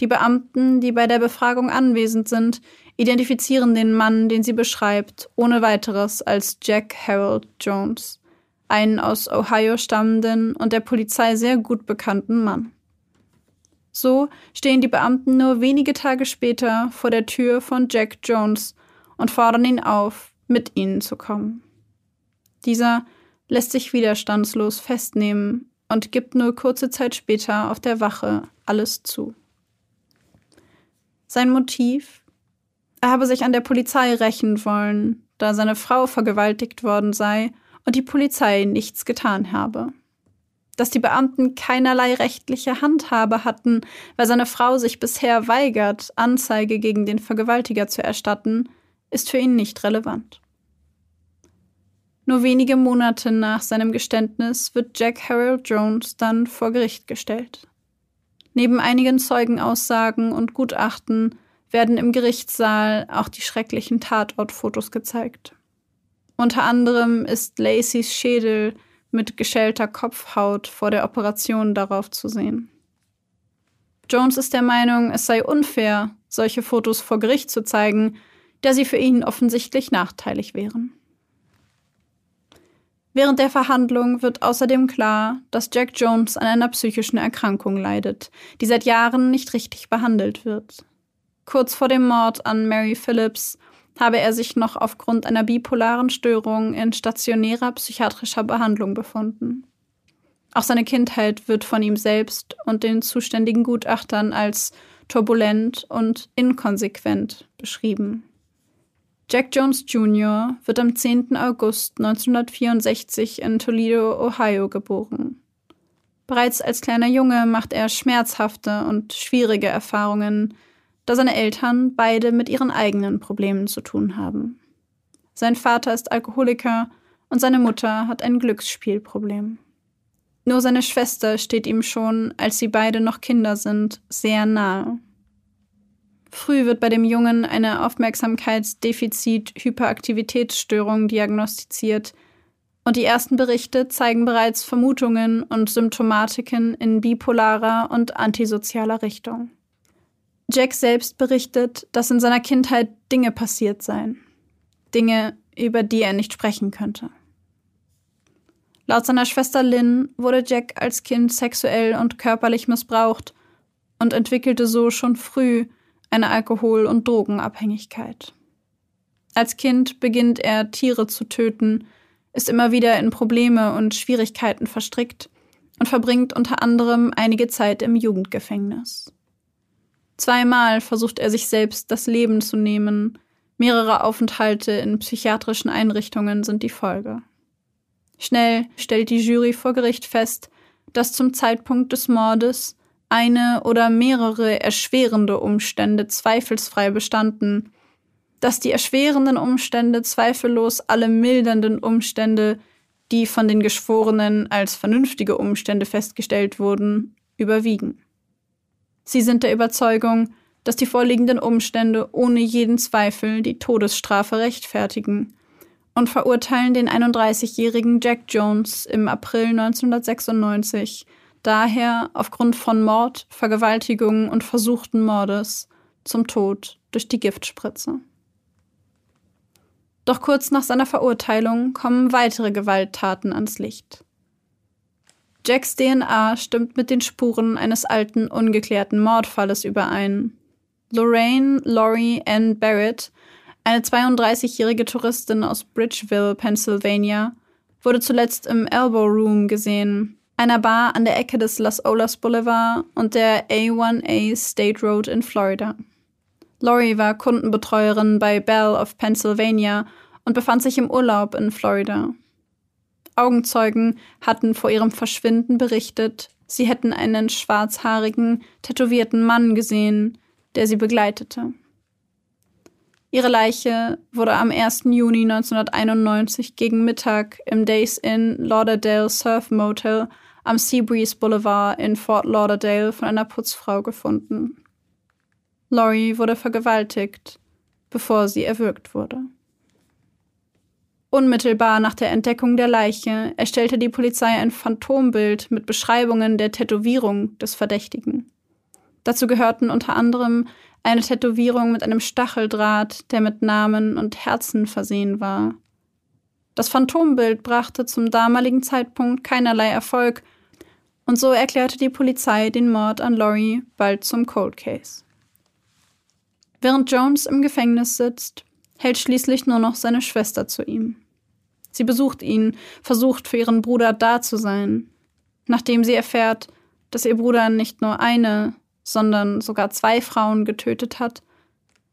Die Beamten, die bei der Befragung anwesend sind, identifizieren den Mann, den sie beschreibt, ohne weiteres als Jack Harold Jones, einen aus Ohio stammenden und der Polizei sehr gut bekannten Mann. So stehen die Beamten nur wenige Tage später vor der Tür von Jack Jones und fordern ihn auf, mit ihnen zu kommen. Dieser lässt sich widerstandslos festnehmen und gibt nur kurze Zeit später auf der Wache alles zu. Sein Motiv? Er habe sich an der Polizei rächen wollen, da seine Frau vergewaltigt worden sei und die Polizei nichts getan habe. Dass die Beamten keinerlei rechtliche Handhabe hatten, weil seine Frau sich bisher weigert, Anzeige gegen den Vergewaltiger zu erstatten, ist für ihn nicht relevant. Nur wenige Monate nach seinem Geständnis wird Jack Harold Jones dann vor Gericht gestellt. Neben einigen Zeugenaussagen und Gutachten werden im Gerichtssaal auch die schrecklichen Tatortfotos gezeigt. Unter anderem ist Lacys Schädel mit geschälter Kopfhaut vor der Operation darauf zu sehen. Jones ist der Meinung, es sei unfair, solche Fotos vor Gericht zu zeigen, da sie für ihn offensichtlich nachteilig wären. Während der Verhandlung wird außerdem klar, dass Jack Jones an einer psychischen Erkrankung leidet, die seit Jahren nicht richtig behandelt wird. Kurz vor dem Mord an Mary Phillips habe er sich noch aufgrund einer bipolaren Störung in stationärer psychiatrischer Behandlung befunden. Auch seine Kindheit wird von ihm selbst und den zuständigen Gutachtern als turbulent und inkonsequent beschrieben. Jack Jones Jr. wird am 10. August 1964 in Toledo, Ohio geboren. Bereits als kleiner Junge macht er schmerzhafte und schwierige Erfahrungen, da seine Eltern beide mit ihren eigenen Problemen zu tun haben. Sein Vater ist Alkoholiker und seine Mutter hat ein Glücksspielproblem. Nur seine Schwester steht ihm schon, als sie beide noch Kinder sind, sehr nahe. Früh wird bei dem Jungen eine Aufmerksamkeitsdefizit-Hyperaktivitätsstörung diagnostiziert und die ersten Berichte zeigen bereits Vermutungen und Symptomatiken in bipolarer und antisozialer Richtung. Jack selbst berichtet, dass in seiner Kindheit Dinge passiert seien. Dinge, über die er nicht sprechen könnte. Laut seiner Schwester Lynn wurde Jack als Kind sexuell und körperlich missbraucht und entwickelte so schon früh eine Alkohol- und Drogenabhängigkeit. Als Kind beginnt er Tiere zu töten, ist immer wieder in Probleme und Schwierigkeiten verstrickt und verbringt unter anderem einige Zeit im Jugendgefängnis. Zweimal versucht er sich selbst das Leben zu nehmen, mehrere Aufenthalte in psychiatrischen Einrichtungen sind die Folge. Schnell stellt die Jury vor Gericht fest, dass zum Zeitpunkt des Mordes eine oder mehrere erschwerende Umstände zweifelsfrei bestanden, dass die erschwerenden Umstände zweifellos alle mildernden Umstände, die von den Geschworenen als vernünftige Umstände festgestellt wurden, überwiegen. Sie sind der Überzeugung, dass die vorliegenden Umstände ohne jeden Zweifel die Todesstrafe rechtfertigen und verurteilen den 31-jährigen Jack Jones im April 1996 daher aufgrund von Mord, Vergewaltigung und versuchten Mordes zum Tod durch die Giftspritze. Doch kurz nach seiner Verurteilung kommen weitere Gewalttaten ans Licht. Jacks DNA stimmt mit den Spuren eines alten, ungeklärten Mordfalles überein. Lorraine Laurie Ann Barrett, eine 32-jährige Touristin aus Bridgeville, Pennsylvania, wurde zuletzt im Elbow Room gesehen, einer Bar an der Ecke des Las Olas Boulevard und der A1A State Road in Florida. Laurie war Kundenbetreuerin bei Bell of Pennsylvania und befand sich im Urlaub in Florida. Augenzeugen hatten vor ihrem Verschwinden berichtet, sie hätten einen schwarzhaarigen, tätowierten Mann gesehen, der sie begleitete. Ihre Leiche wurde am 1. Juni 1991 gegen Mittag im Days Inn Lauderdale Surf Motel am Seabreeze Boulevard in Fort Lauderdale von einer Putzfrau gefunden. Laurie wurde vergewaltigt, bevor sie erwürgt wurde. Unmittelbar nach der Entdeckung der Leiche erstellte die Polizei ein Phantombild mit Beschreibungen der Tätowierung des Verdächtigen. Dazu gehörten unter anderem eine Tätowierung mit einem Stacheldraht, der mit Namen und Herzen versehen war. Das Phantombild brachte zum damaligen Zeitpunkt keinerlei Erfolg, und so erklärte die Polizei den Mord an Laurie bald zum Cold Case. Während Jones im Gefängnis sitzt, hält schließlich nur noch seine Schwester zu ihm. Sie besucht ihn, versucht für ihren Bruder da zu sein. Nachdem sie erfährt, dass ihr Bruder nicht nur eine, sondern sogar zwei Frauen getötet hat,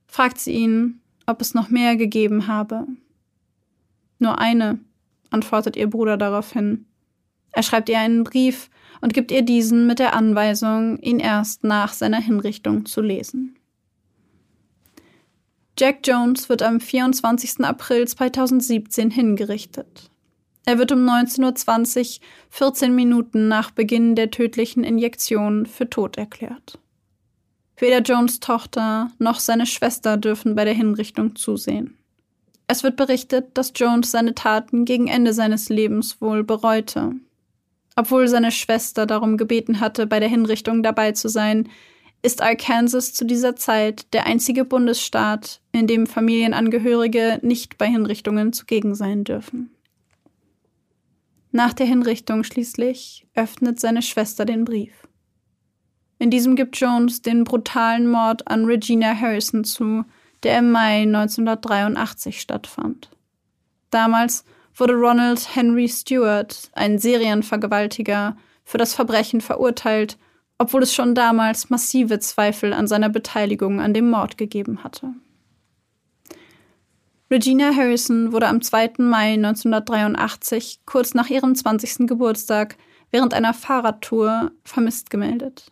fragt sie ihn, ob es noch mehr gegeben habe. Nur eine, antwortet ihr Bruder daraufhin. Er schreibt ihr einen Brief und gibt ihr diesen mit der Anweisung, ihn erst nach seiner Hinrichtung zu lesen. Jack Jones wird am 24. April 2017 hingerichtet. Er wird um 19.20 Uhr, 14 Minuten nach Beginn der tödlichen Injektion, für tot erklärt. Weder Jones Tochter noch seine Schwester dürfen bei der Hinrichtung zusehen. Es wird berichtet, dass Jones seine Taten gegen Ende seines Lebens wohl bereute. Obwohl seine Schwester darum gebeten hatte, bei der Hinrichtung dabei zu sein, ist Arkansas zu dieser Zeit der einzige Bundesstaat, in dem Familienangehörige nicht bei Hinrichtungen zugegen sein dürfen. Nach der Hinrichtung schließlich öffnet seine Schwester den Brief. In diesem gibt Jones den brutalen Mord an Regina Harrison zu, der im Mai 1983 stattfand. Damals wurde Ronald Henry Stewart, ein Serienvergewaltiger, für das Verbrechen verurteilt obwohl es schon damals massive Zweifel an seiner Beteiligung an dem Mord gegeben hatte. Regina Harrison wurde am 2. Mai 1983, kurz nach ihrem 20. Geburtstag, während einer Fahrradtour vermisst gemeldet.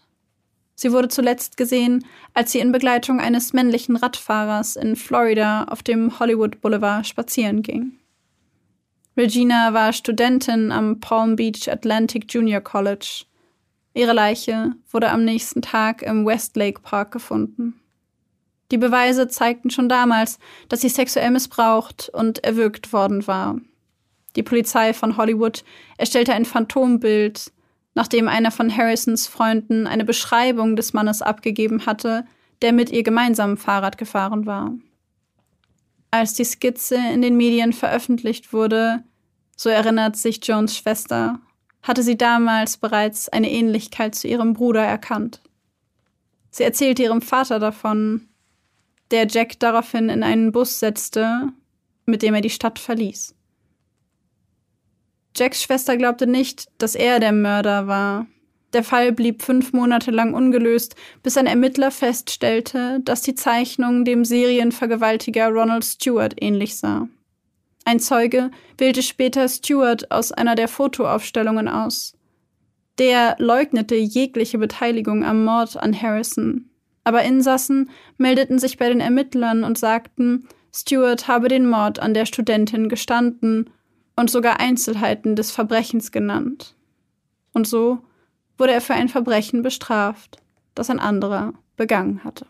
Sie wurde zuletzt gesehen, als sie in Begleitung eines männlichen Radfahrers in Florida auf dem Hollywood Boulevard spazieren ging. Regina war Studentin am Palm Beach Atlantic Junior College Ihre Leiche wurde am nächsten Tag im Westlake Park gefunden. Die Beweise zeigten schon damals, dass sie sexuell missbraucht und erwürgt worden war. Die Polizei von Hollywood erstellte ein Phantombild, nachdem einer von Harrisons Freunden eine Beschreibung des Mannes abgegeben hatte, der mit ihr gemeinsam Fahrrad gefahren war. Als die Skizze in den Medien veröffentlicht wurde, so erinnert sich Jones Schwester, hatte sie damals bereits eine Ähnlichkeit zu ihrem Bruder erkannt. Sie erzählte ihrem Vater davon, der Jack daraufhin in einen Bus setzte, mit dem er die Stadt verließ. Jacks Schwester glaubte nicht, dass er der Mörder war. Der Fall blieb fünf Monate lang ungelöst, bis ein Ermittler feststellte, dass die Zeichnung dem Serienvergewaltiger Ronald Stewart ähnlich sah. Ein Zeuge wählte später Stewart aus einer der Fotoaufstellungen aus. Der leugnete jegliche Beteiligung am Mord an Harrison. Aber Insassen meldeten sich bei den Ermittlern und sagten, Stewart habe den Mord an der Studentin gestanden und sogar Einzelheiten des Verbrechens genannt. Und so wurde er für ein Verbrechen bestraft, das ein anderer begangen hatte.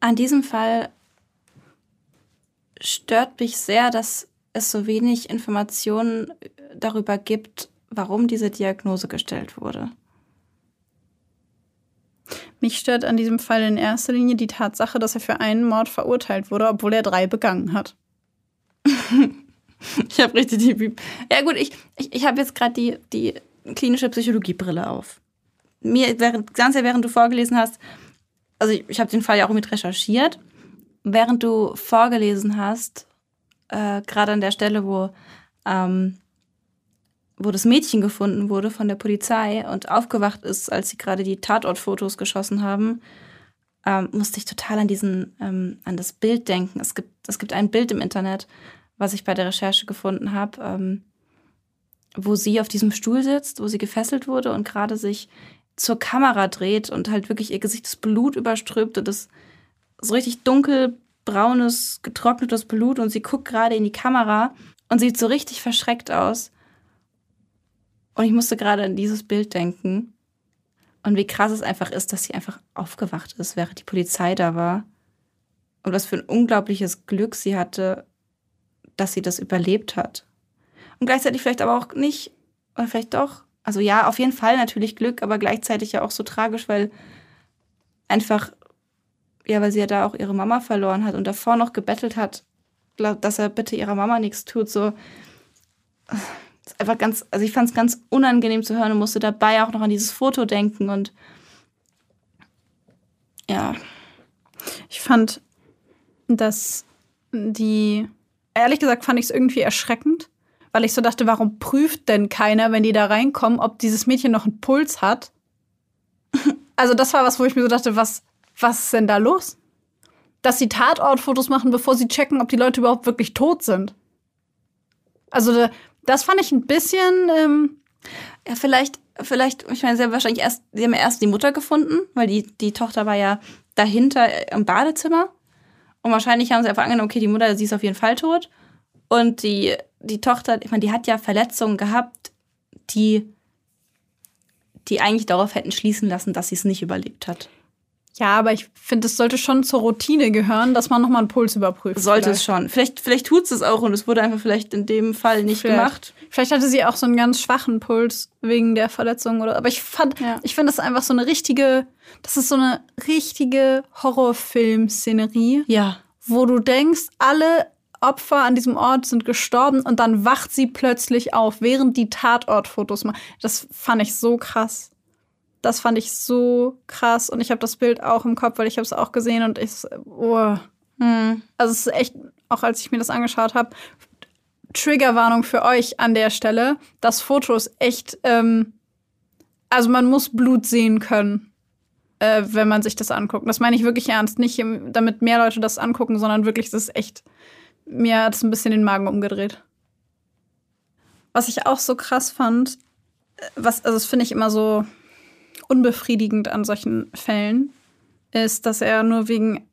An diesem Fall stört mich sehr, dass es so wenig Informationen darüber gibt, warum diese Diagnose gestellt wurde. Mich stört an diesem Fall in erster Linie die Tatsache, dass er für einen Mord verurteilt wurde, obwohl er drei begangen hat. (laughs) ich habe richtig die. Ja, gut, ich, ich, ich habe jetzt gerade die, die klinische Psychologiebrille auf. Mir, während, ganz während du vorgelesen hast, also ich, ich habe den Fall ja auch mit recherchiert, während du vorgelesen hast, äh, gerade an der Stelle, wo, ähm, wo das Mädchen gefunden wurde von der Polizei und aufgewacht ist, als sie gerade die Tatortfotos geschossen haben, ähm, musste ich total an diesen, ähm, an das Bild denken. Es gibt, es gibt ein Bild im Internet, was ich bei der Recherche gefunden habe, ähm, wo sie auf diesem Stuhl sitzt, wo sie gefesselt wurde und gerade sich zur Kamera dreht und halt wirklich ihr Gesicht das Blut überströmt und das so richtig dunkelbraunes, getrocknetes Blut und sie guckt gerade in die Kamera und sieht so richtig verschreckt aus. Und ich musste gerade an dieses Bild denken. Und wie krass es einfach ist, dass sie einfach aufgewacht ist, während die Polizei da war. Und was für ein unglaubliches Glück sie hatte, dass sie das überlebt hat. Und gleichzeitig vielleicht aber auch nicht, oder vielleicht doch. Also ja, auf jeden Fall natürlich Glück, aber gleichzeitig ja auch so tragisch, weil einfach, ja, weil sie ja da auch ihre Mama verloren hat und davor noch gebettelt hat, dass er bitte ihrer Mama nichts tut. So einfach ganz, also ich fand es ganz unangenehm zu hören und musste dabei auch noch an dieses Foto denken und ja. Ich fand, dass die, ehrlich gesagt, fand ich es irgendwie erschreckend, weil ich so dachte, warum prüft denn keiner, wenn die da reinkommen, ob dieses Mädchen noch einen Puls hat? (laughs) Also das war was, wo ich mir so dachte, was, was ist denn da los? Dass sie Tatortfotos machen, bevor sie checken, ob die Leute überhaupt wirklich tot sind. Also das fand ich ein bisschen. Ähm ja, vielleicht, vielleicht, ich meine, sie haben wahrscheinlich erst, sie haben erst die Mutter gefunden, weil die, die Tochter war ja dahinter im Badezimmer. Und wahrscheinlich haben sie einfach angenommen, okay, die Mutter, sie ist auf jeden Fall tot. Und die, die Tochter, ich meine, die hat ja Verletzungen gehabt, die, die eigentlich darauf hätten schließen lassen, dass sie es nicht überlebt hat. Ja, aber ich finde, es sollte schon zur Routine gehören, dass man nochmal einen Puls überprüft. Sollte vielleicht. es schon. Vielleicht, vielleicht tut es es auch und es wurde einfach vielleicht in dem Fall nicht vielleicht. gemacht. Vielleicht hatte sie auch so einen ganz schwachen Puls wegen der Verletzung oder. Aber ich fand, ja. ich finde das einfach so eine richtige, das ist so eine richtige Horrorfilm-Szenerie. Ja. Wo du denkst, alle Opfer an diesem Ort sind gestorben und dann wacht sie plötzlich auf, während die Tatortfotos machen. Das fand ich so krass das fand ich so krass und ich habe das Bild auch im Kopf, weil ich habe es auch gesehen und ich oh. Hm. Also es ist echt auch als ich mir das angeschaut habe Triggerwarnung für euch an der Stelle. Das Foto ist echt ähm, also man muss Blut sehen können, äh, wenn man sich das anguckt. Das meine ich wirklich ernst, nicht damit mehr Leute das angucken, sondern wirklich das ist echt mir hat es ein bisschen den Magen umgedreht. Was ich auch so krass fand, äh, was also das finde ich immer so unbefriedigend an solchen Fällen ist, dass er nur wegen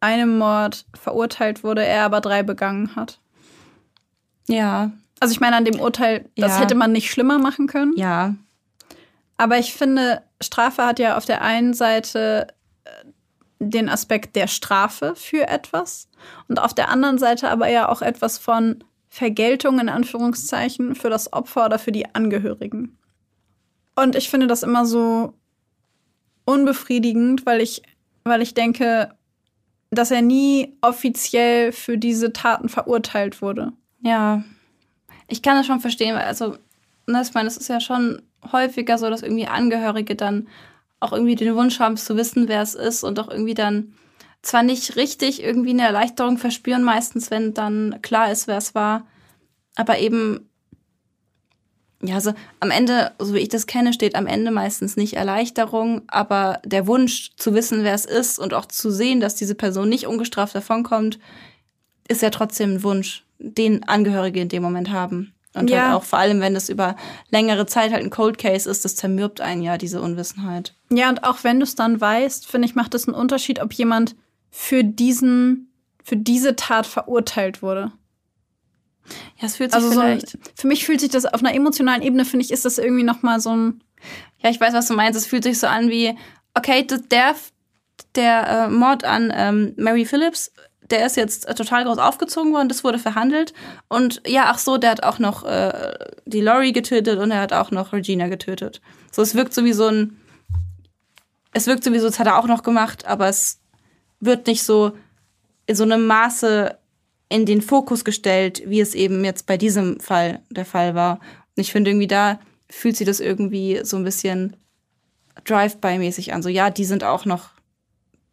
einem Mord verurteilt wurde, er aber drei begangen hat. Ja. Also ich meine, an dem Urteil, das ja. hätte man nicht schlimmer machen können. Ja. Aber ich finde, Strafe hat ja auf der einen Seite den Aspekt der Strafe für etwas und auf der anderen Seite aber ja auch etwas von Vergeltung in Anführungszeichen für das Opfer oder für die Angehörigen. Und ich finde das immer so unbefriedigend, weil ich, weil ich denke, dass er nie offiziell für diese Taten verurteilt wurde. Ja, ich kann das schon verstehen, weil also, ne, ich meine, es ist ja schon häufiger so, dass irgendwie Angehörige dann auch irgendwie den Wunsch haben zu wissen, wer es ist und auch irgendwie dann zwar nicht richtig irgendwie eine Erleichterung verspüren, meistens, wenn dann klar ist, wer es war, aber eben ja, also am Ende, so wie ich das kenne, steht am Ende meistens nicht Erleichterung, aber der Wunsch zu wissen, wer es ist und auch zu sehen, dass diese Person nicht ungestraft davonkommt, ist ja trotzdem ein Wunsch, den Angehörige in dem Moment haben. Und ja. halt auch vor allem, wenn es über längere Zeit halt ein Cold Case ist, das zermürbt einen ja diese Unwissenheit. Ja, und auch wenn du es dann weißt, finde ich, macht es einen Unterschied, ob jemand für diesen, für diese Tat verurteilt wurde. Ja, es fühlt sich also vielleicht. So für mich fühlt sich das auf einer emotionalen Ebene, finde ich, ist das irgendwie noch mal so ein. Ja, ich weiß, was du meinst. Es fühlt sich so an wie, okay, der, der äh, Mord an ähm, Mary Phillips, der ist jetzt äh, total groß aufgezogen worden, das wurde verhandelt. Und ja, ach so, der hat auch noch äh, die Laurie getötet und er hat auch noch Regina getötet. So, es wirkt so wie so ein. Es wirkt sowieso, das hat er auch noch gemacht, aber es wird nicht so in so einem Maße in den Fokus gestellt, wie es eben jetzt bei diesem Fall der Fall war. Und ich finde irgendwie da fühlt sich das irgendwie so ein bisschen Drive-by-mäßig an. So, ja, die sind auch noch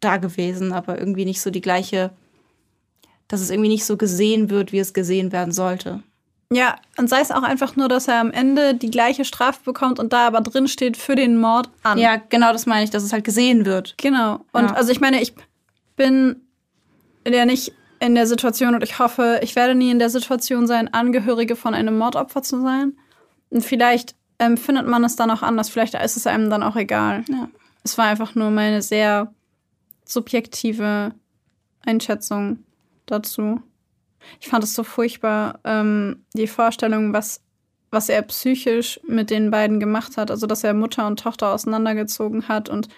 da gewesen, aber irgendwie nicht so die gleiche, dass es irgendwie nicht so gesehen wird, wie es gesehen werden sollte. Ja, und sei es auch einfach nur, dass er am Ende die gleiche Strafe bekommt und da aber drin steht für den Mord an. Ja, genau das meine ich, dass es halt gesehen wird. Genau. Und Ja. also ich meine, ich bin ja nicht in der Situation und ich hoffe, ich werde nie in der Situation sein, Angehörige von einem Mordopfer zu sein. Und vielleicht empfindet man es dann auch anders, vielleicht ist es einem dann auch egal. Ja. Es war einfach nur meine sehr subjektive Einschätzung dazu. Ich fand es so furchtbar, ähm, die Vorstellung, was, was er psychisch mit den beiden gemacht hat. Also, dass er Mutter und Tochter auseinandergezogen hat und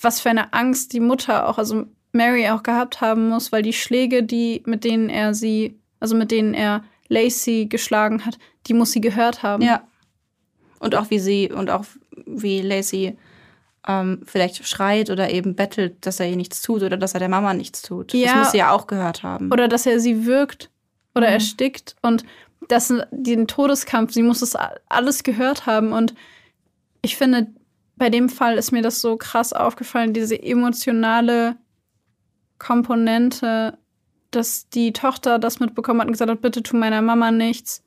was für eine Angst die Mutter auch, also Mary auch gehabt haben muss, weil die Schläge, die, mit denen er sie, also mit denen er Lacey geschlagen hat, die muss sie gehört haben. Ja. Und auch wie sie und auch wie Lacey ähm, vielleicht schreit oder eben bettelt, dass er ihr nichts tut oder dass er der Mama nichts tut. Ja. Das muss sie ja auch gehört haben. Oder dass er sie wirkt oder Mhm. erstickt und das, den Todeskampf, sie muss das alles gehört haben. Und ich finde, bei dem Fall ist mir das so krass aufgefallen, diese emotionale Komponente, dass die Tochter das mitbekommen hat und gesagt hat, bitte tu meiner Mama nichts.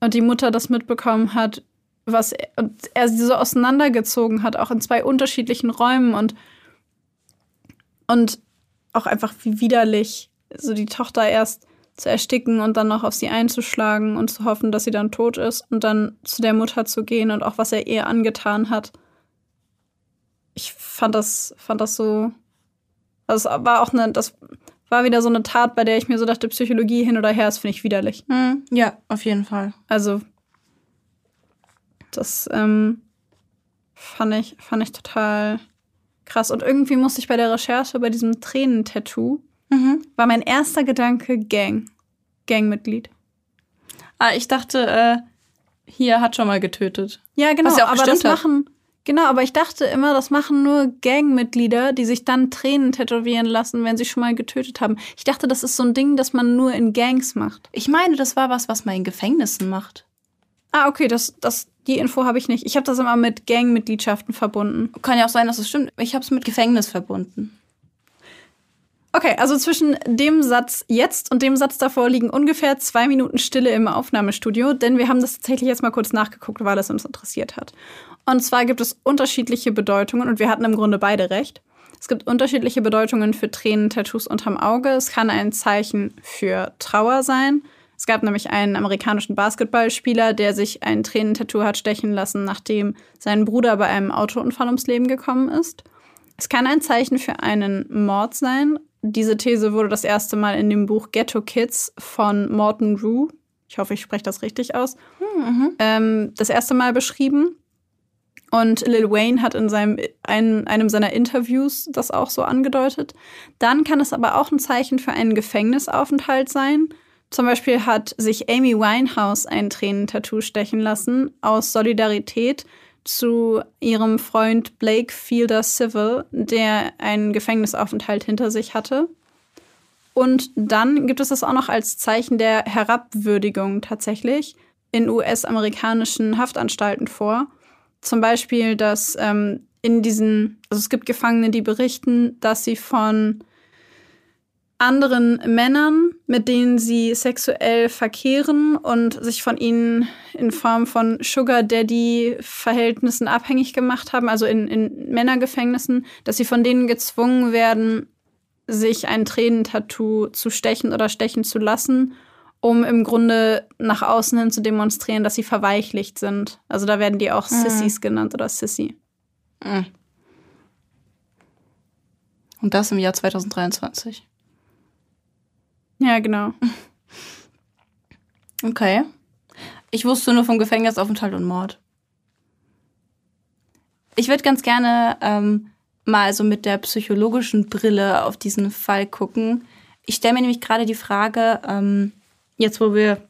Und die Mutter das mitbekommen hat, was er, und er sie so auseinandergezogen hat, auch in zwei unterschiedlichen Räumen und, und auch einfach wie widerlich, so die Tochter erst zu ersticken und dann noch auf sie einzuschlagen und zu hoffen, dass sie dann tot ist und dann zu der Mutter zu gehen und auch was er ihr angetan hat. Ich fand das, fand das so. Also es war auch eine, das war wieder so eine Tat, bei der ich mir so dachte, Psychologie hin oder her, das finde ich widerlich. Mhm. Ja, auf jeden Fall. Also, das ähm, fand, ich, fand ich total krass. Und irgendwie musste ich bei der Recherche bei diesem Tränentattoo, Mhm. war mein erster Gedanke Gang. Gangmitglied. Ah, ich dachte, äh, hier hat schon mal getötet. Ja, genau, ja aber das machen. Genau, aber ich dachte immer, das machen nur Gangmitglieder, die sich dann Tränen tätowieren lassen, wenn sie schon mal getötet haben. Ich dachte, das ist so ein Ding, das man nur in Gangs macht. Ich meine, das war was, was man in Gefängnissen macht. Ah, okay, das, das, die Info habe ich nicht. Ich habe das immer mit Gangmitgliedschaften verbunden. Kann ja auch sein, dass es stimmt. Ich habe es mit Gefängnis verbunden. Okay, also zwischen dem Satz jetzt und dem Satz davor liegen ungefähr zwei Minuten Stille im Aufnahmestudio, denn wir haben das tatsächlich jetzt mal kurz nachgeguckt, weil es uns interessiert hat. Und zwar gibt es unterschiedliche Bedeutungen und wir hatten im Grunde beide recht. Es gibt unterschiedliche Bedeutungen für Tränen, Tattoos unterm Auge. Es kann ein Zeichen für Trauer sein. Es gab nämlich einen amerikanischen Basketballspieler, der sich ein Tränentattoo hat stechen lassen, nachdem sein Bruder bei einem Autounfall ums Leben gekommen ist. Es kann ein Zeichen für einen Mord sein. Diese These wurde das erste Mal in dem Buch Ghetto Kids von Morton Rue, ich hoffe, ich spreche das richtig aus, ähm, das erste Mal beschrieben. Und Lil Wayne hat in seinem, ein, einem seiner Interviews das auch so angedeutet. Dann kann es aber auch ein Zeichen für einen Gefängnisaufenthalt sein. Zum Beispiel hat sich Amy Winehouse ein Tränentattoo stechen lassen aus Solidarität zu ihrem Freund Blake Fielder Civil, der einen Gefängnisaufenthalt hinter sich hatte. Und dann gibt es das auch noch als Zeichen der Herabwürdigung tatsächlich in US-amerikanischen Haftanstalten vor. Zum Beispiel, dass ähm, in diesen, also es gibt Gefangene, die berichten, dass sie von anderen Männern, mit denen sie sexuell verkehren und sich von ihnen in Form von Sugar Daddy Verhältnissen abhängig gemacht haben, also in, in Männergefängnissen, dass sie von denen gezwungen werden, sich ein Tränentattoo zu stechen oder stechen zu lassen, um im Grunde nach außen hin zu demonstrieren, dass sie verweichlicht sind. Also da werden die auch Mhm. Sissies genannt oder Sissy. Mhm. Und das im Jahr 2023. Ja, genau. Okay. Ich wusste nur vom Gefängnisaufenthalt und Mord. Ich würde ganz gerne ähm, mal so mit der psychologischen Brille auf diesen Fall gucken. Ich stelle mir nämlich gerade die Frage, ähm, jetzt wo wir,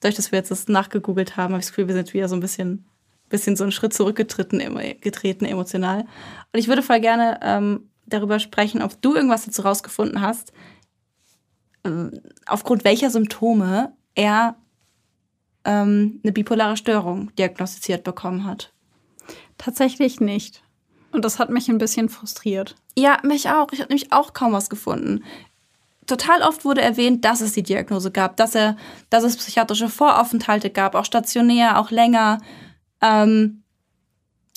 dadurch, dass wir jetzt das nachgegoogelt haben, habe ich das Gefühl, wir sind wieder so ein bisschen, bisschen so einen Schritt zurückgetreten getreten, emotional. Und ich würde voll gerne ähm, darüber sprechen, ob du irgendwas dazu rausgefunden hast, aufgrund welcher Symptome er ähm, eine bipolare Störung diagnostiziert bekommen hat. Tatsächlich nicht. Und das hat mich ein bisschen frustriert. Ja, mich auch. Ich habe nämlich auch kaum was gefunden. Total oft wurde erwähnt, dass es die Diagnose gab, dass er, dass es psychiatrische Voraufenthalte gab, auch stationär, auch länger. Ähm,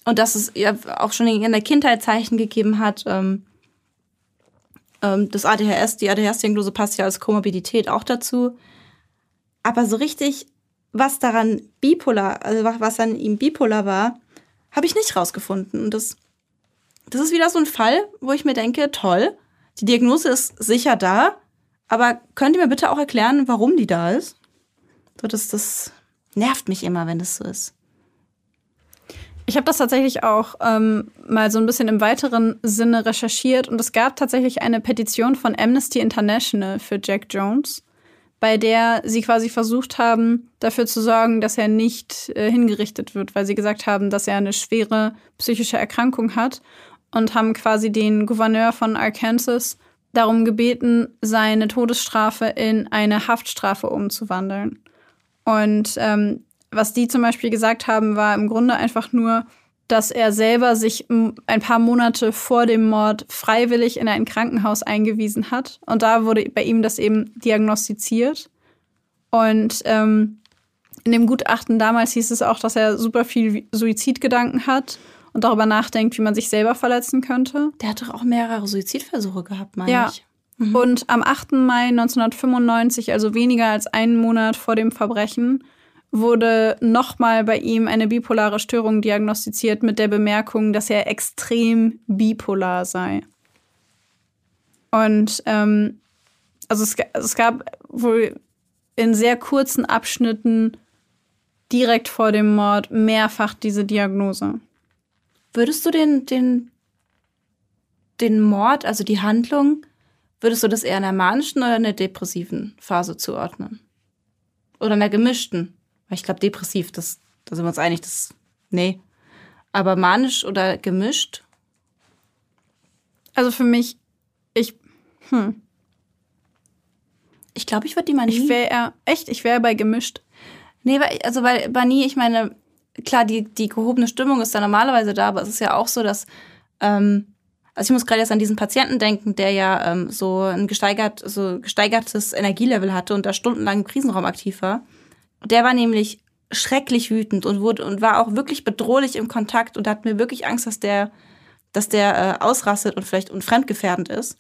und dass es ja auch schon in der Kindheit Zeichen gegeben hat. Ähm, ähm, das ADHS, die ADHS-Diagnose passt ja als Komorbidität auch dazu. Aber so richtig, was daran bipolar, also was an ihm bipolar war, habe ich nicht rausgefunden. Und das das ist wieder so ein Fall, wo ich mir denke, toll, die Diagnose ist sicher da, aber könnt ihr mir bitte auch erklären, warum die da ist? So, das, das nervt mich immer, wenn das so ist. Ich habe das tatsächlich auch ähm, mal so ein bisschen im weiteren Sinne recherchiert und es gab tatsächlich eine Petition von Amnesty International für Jack Jones, bei der sie quasi versucht haben, dafür zu sorgen, dass er nicht äh, hingerichtet wird, weil sie gesagt haben, dass er eine schwere psychische Erkrankung hat und haben quasi den Gouverneur von Arkansas darum gebeten, seine Todesstrafe in eine Haftstrafe umzuwandeln. Und ähm, was die zum Beispiel gesagt haben, war im Grunde einfach nur, dass er selber sich ein paar Monate vor dem Mord freiwillig in ein Krankenhaus eingewiesen hat. Und da wurde bei ihm das eben diagnostiziert. Und ähm, in dem Gutachten damals hieß es auch, dass er super viel Suizidgedanken hat und darüber nachdenkt, wie man sich selber verletzen könnte. Der hat doch auch mehrere Suizidversuche gehabt, meine ja. ich. Mhm. Und am 8. Mai 1995, also weniger als einen Monat vor dem Verbrechen, wurde nochmal bei ihm eine bipolare Störung diagnostiziert mit der Bemerkung, dass er extrem bipolar sei. Und ähm, also es, es gab wohl in sehr kurzen Abschnitten direkt vor dem Mord mehrfach diese Diagnose. Würdest du den, den, den Mord, also die Handlung, würdest du das eher in einer manischen oder in einer depressiven Phase zuordnen? Oder in einer gemischten? Weil ich glaube, depressiv, das, da sind wir uns einig, das, nee. Aber manisch oder gemischt? Also für mich, ich, hm. Ich glaube, ich würde die mal Ich wäre echt, ich wäre bei gemischt. Nee, also weil Bani, ich meine, klar, die, die gehobene Stimmung ist da normalerweise da, aber es ist ja auch so, dass, ähm, also ich muss gerade jetzt an diesen Patienten denken, der ja ähm, so ein gesteigert, so gesteigertes Energielevel hatte und da stundenlang im Krisenraum aktiv war. Der war nämlich schrecklich wütend und wurde und war auch wirklich bedrohlich im Kontakt und hat mir wirklich Angst, dass der, dass der äh, ausrastet und vielleicht und fremdgefährdend ist.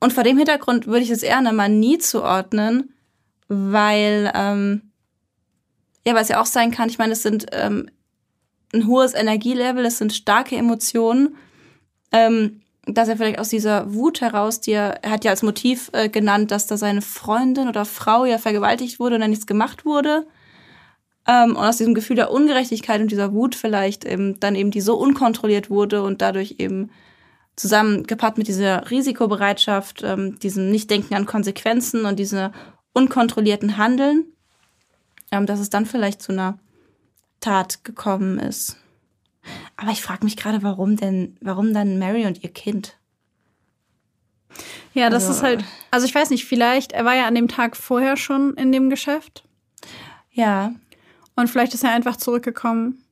Und vor dem Hintergrund würde ich es eher einer Manie zuordnen, weil ähm, ja, weil es ja auch sein kann, ich meine, es sind ähm, ein hohes Energielevel, es sind starke Emotionen, ähm, dass er vielleicht aus dieser Wut heraus, die er, er hat ja als Motiv äh, genannt, dass da seine Freundin oder Frau ja vergewaltigt wurde und dann nichts gemacht wurde. Ähm, und aus diesem Gefühl der Ungerechtigkeit und dieser Wut vielleicht eben dann eben die so unkontrolliert wurde und dadurch eben zusammengepaart mit dieser Risikobereitschaft, ähm, diesem Nichtdenken an Konsequenzen und diese unkontrollierten Handeln, ähm, dass es dann vielleicht zu einer Tat gekommen ist. Aber ich frage mich gerade, warum denn, warum dann Mary und ihr Kind? Ja, das also, ist halt, also ich weiß nicht, vielleicht, er war ja an dem Tag vorher schon in dem Geschäft. Ja. Und vielleicht ist er einfach zurückgekommen.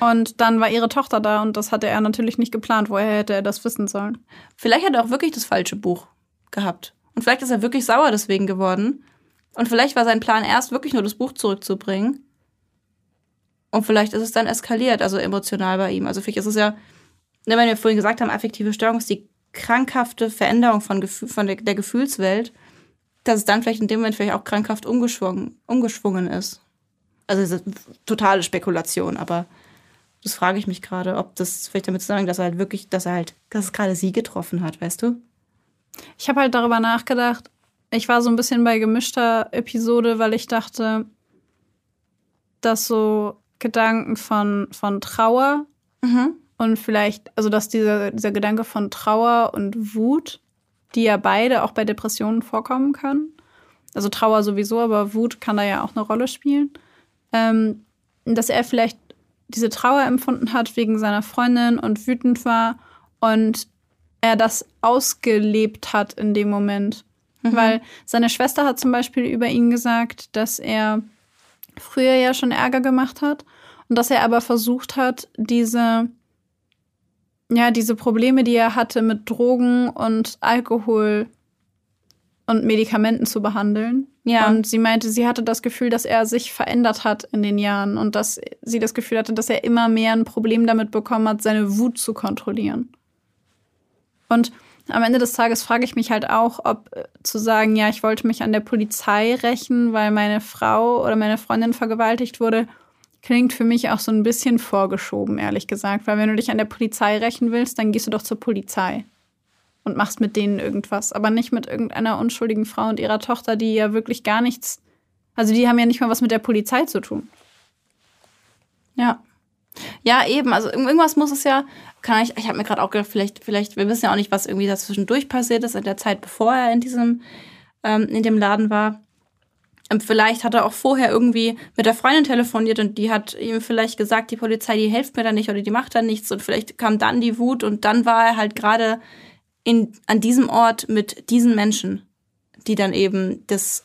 Und dann war ihre Tochter da und das hatte er natürlich nicht geplant. Woher hätte er das wissen sollen? Vielleicht hat er auch wirklich das falsche Buch gehabt. Und vielleicht ist er wirklich sauer deswegen geworden und vielleicht war sein Plan erst wirklich nur das Buch zurückzubringen. Und vielleicht ist es dann eskaliert, also emotional bei ihm. Also vielleicht ist es ja, ne, wenn wir vorhin gesagt haben, affektive Störung ist die krankhafte Veränderung von, Gefühl, von der, der Gefühlswelt, dass es dann vielleicht in dem Moment vielleicht auch krankhaft umgeschwungen, umgeschwungen ist. Also es ist totale Spekulation, aber das frage ich mich gerade, ob das vielleicht damit zusammenhängt, dass er halt wirklich, dass er halt, dass es gerade sie getroffen hat, weißt du? Ich habe halt darüber nachgedacht, ich war so ein bisschen bei gemischter Episode, weil ich dachte, dass so Gedanken von, von Trauer mhm. und vielleicht, also dass dieser, dieser Gedanke von Trauer und Wut, die ja beide auch bei Depressionen vorkommen können, also Trauer sowieso, aber Wut kann da ja auch eine Rolle spielen, ähm, dass er vielleicht diese Trauer empfunden hat wegen seiner Freundin und wütend war und er das ausgelebt hat in dem Moment. Mhm. Weil seine Schwester hat zum Beispiel über ihn gesagt, dass er früher ja schon Ärger gemacht hat und dass er aber versucht hat, diese, ja, diese Probleme, die er hatte mit Drogen und Alkohol und Medikamenten zu behandeln. Ja. Und sie meinte, sie hatte das Gefühl, dass er sich verändert hat in den Jahren und dass sie das Gefühl hatte, dass er immer mehr ein Problem damit bekommen hat, seine Wut zu kontrollieren. Und am Ende des Tages frage ich mich halt auch, ob äh, zu sagen, ja, ich wollte mich an der Polizei rächen, weil meine Frau oder meine Freundin vergewaltigt wurde, klingt für mich auch so ein bisschen vorgeschoben, ehrlich gesagt. Weil wenn du dich an der Polizei rächen willst, dann gehst du doch zur Polizei und machst mit denen irgendwas, aber nicht mit irgendeiner unschuldigen Frau und ihrer Tochter, die ja wirklich gar nichts, also die haben ja nicht mal was mit der Polizei zu tun. Ja. Ja, eben. Also irgendwas muss es ja. Kann ich. Ich habe mir gerade auch gedacht, vielleicht, vielleicht. Wir wissen ja auch nicht, was irgendwie dazwischendurch passiert ist in der Zeit, bevor er in diesem ähm, in dem Laden war. Und vielleicht hat er auch vorher irgendwie mit der Freundin telefoniert und die hat ihm vielleicht gesagt, die Polizei, die hilft mir da nicht oder die macht da nichts und vielleicht kam dann die Wut und dann war er halt gerade in, an diesem Ort mit diesen Menschen, die dann eben das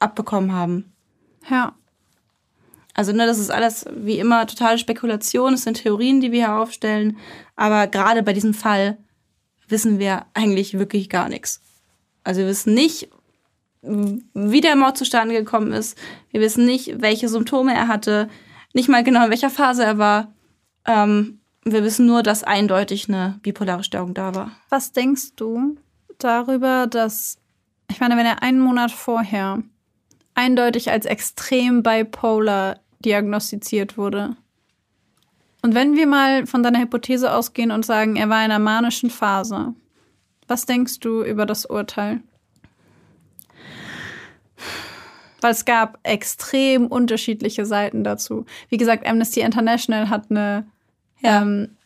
abbekommen haben. Ja. Also, ne, das ist alles wie immer totale Spekulation. Es sind Theorien, die wir hier aufstellen. Aber gerade bei diesem Fall wissen wir eigentlich wirklich gar nichts. Also, wir wissen nicht, wie der Mord zustande gekommen ist. Wir wissen nicht, welche Symptome er hatte. Nicht mal genau, in welcher Phase er war. Ähm, wir wissen nur, dass eindeutig eine bipolare Störung da war. Was denkst du darüber, dass, ich meine, wenn er einen Monat vorher eindeutig als extrem bipolar diagnostiziert wurde, und wenn wir mal von deiner Hypothese ausgehen und sagen, er war in einer manischen Phase, was denkst du über das Urteil? Weil es gab extrem unterschiedliche Seiten dazu. Wie gesagt, Amnesty International hat eine ja. Ähm,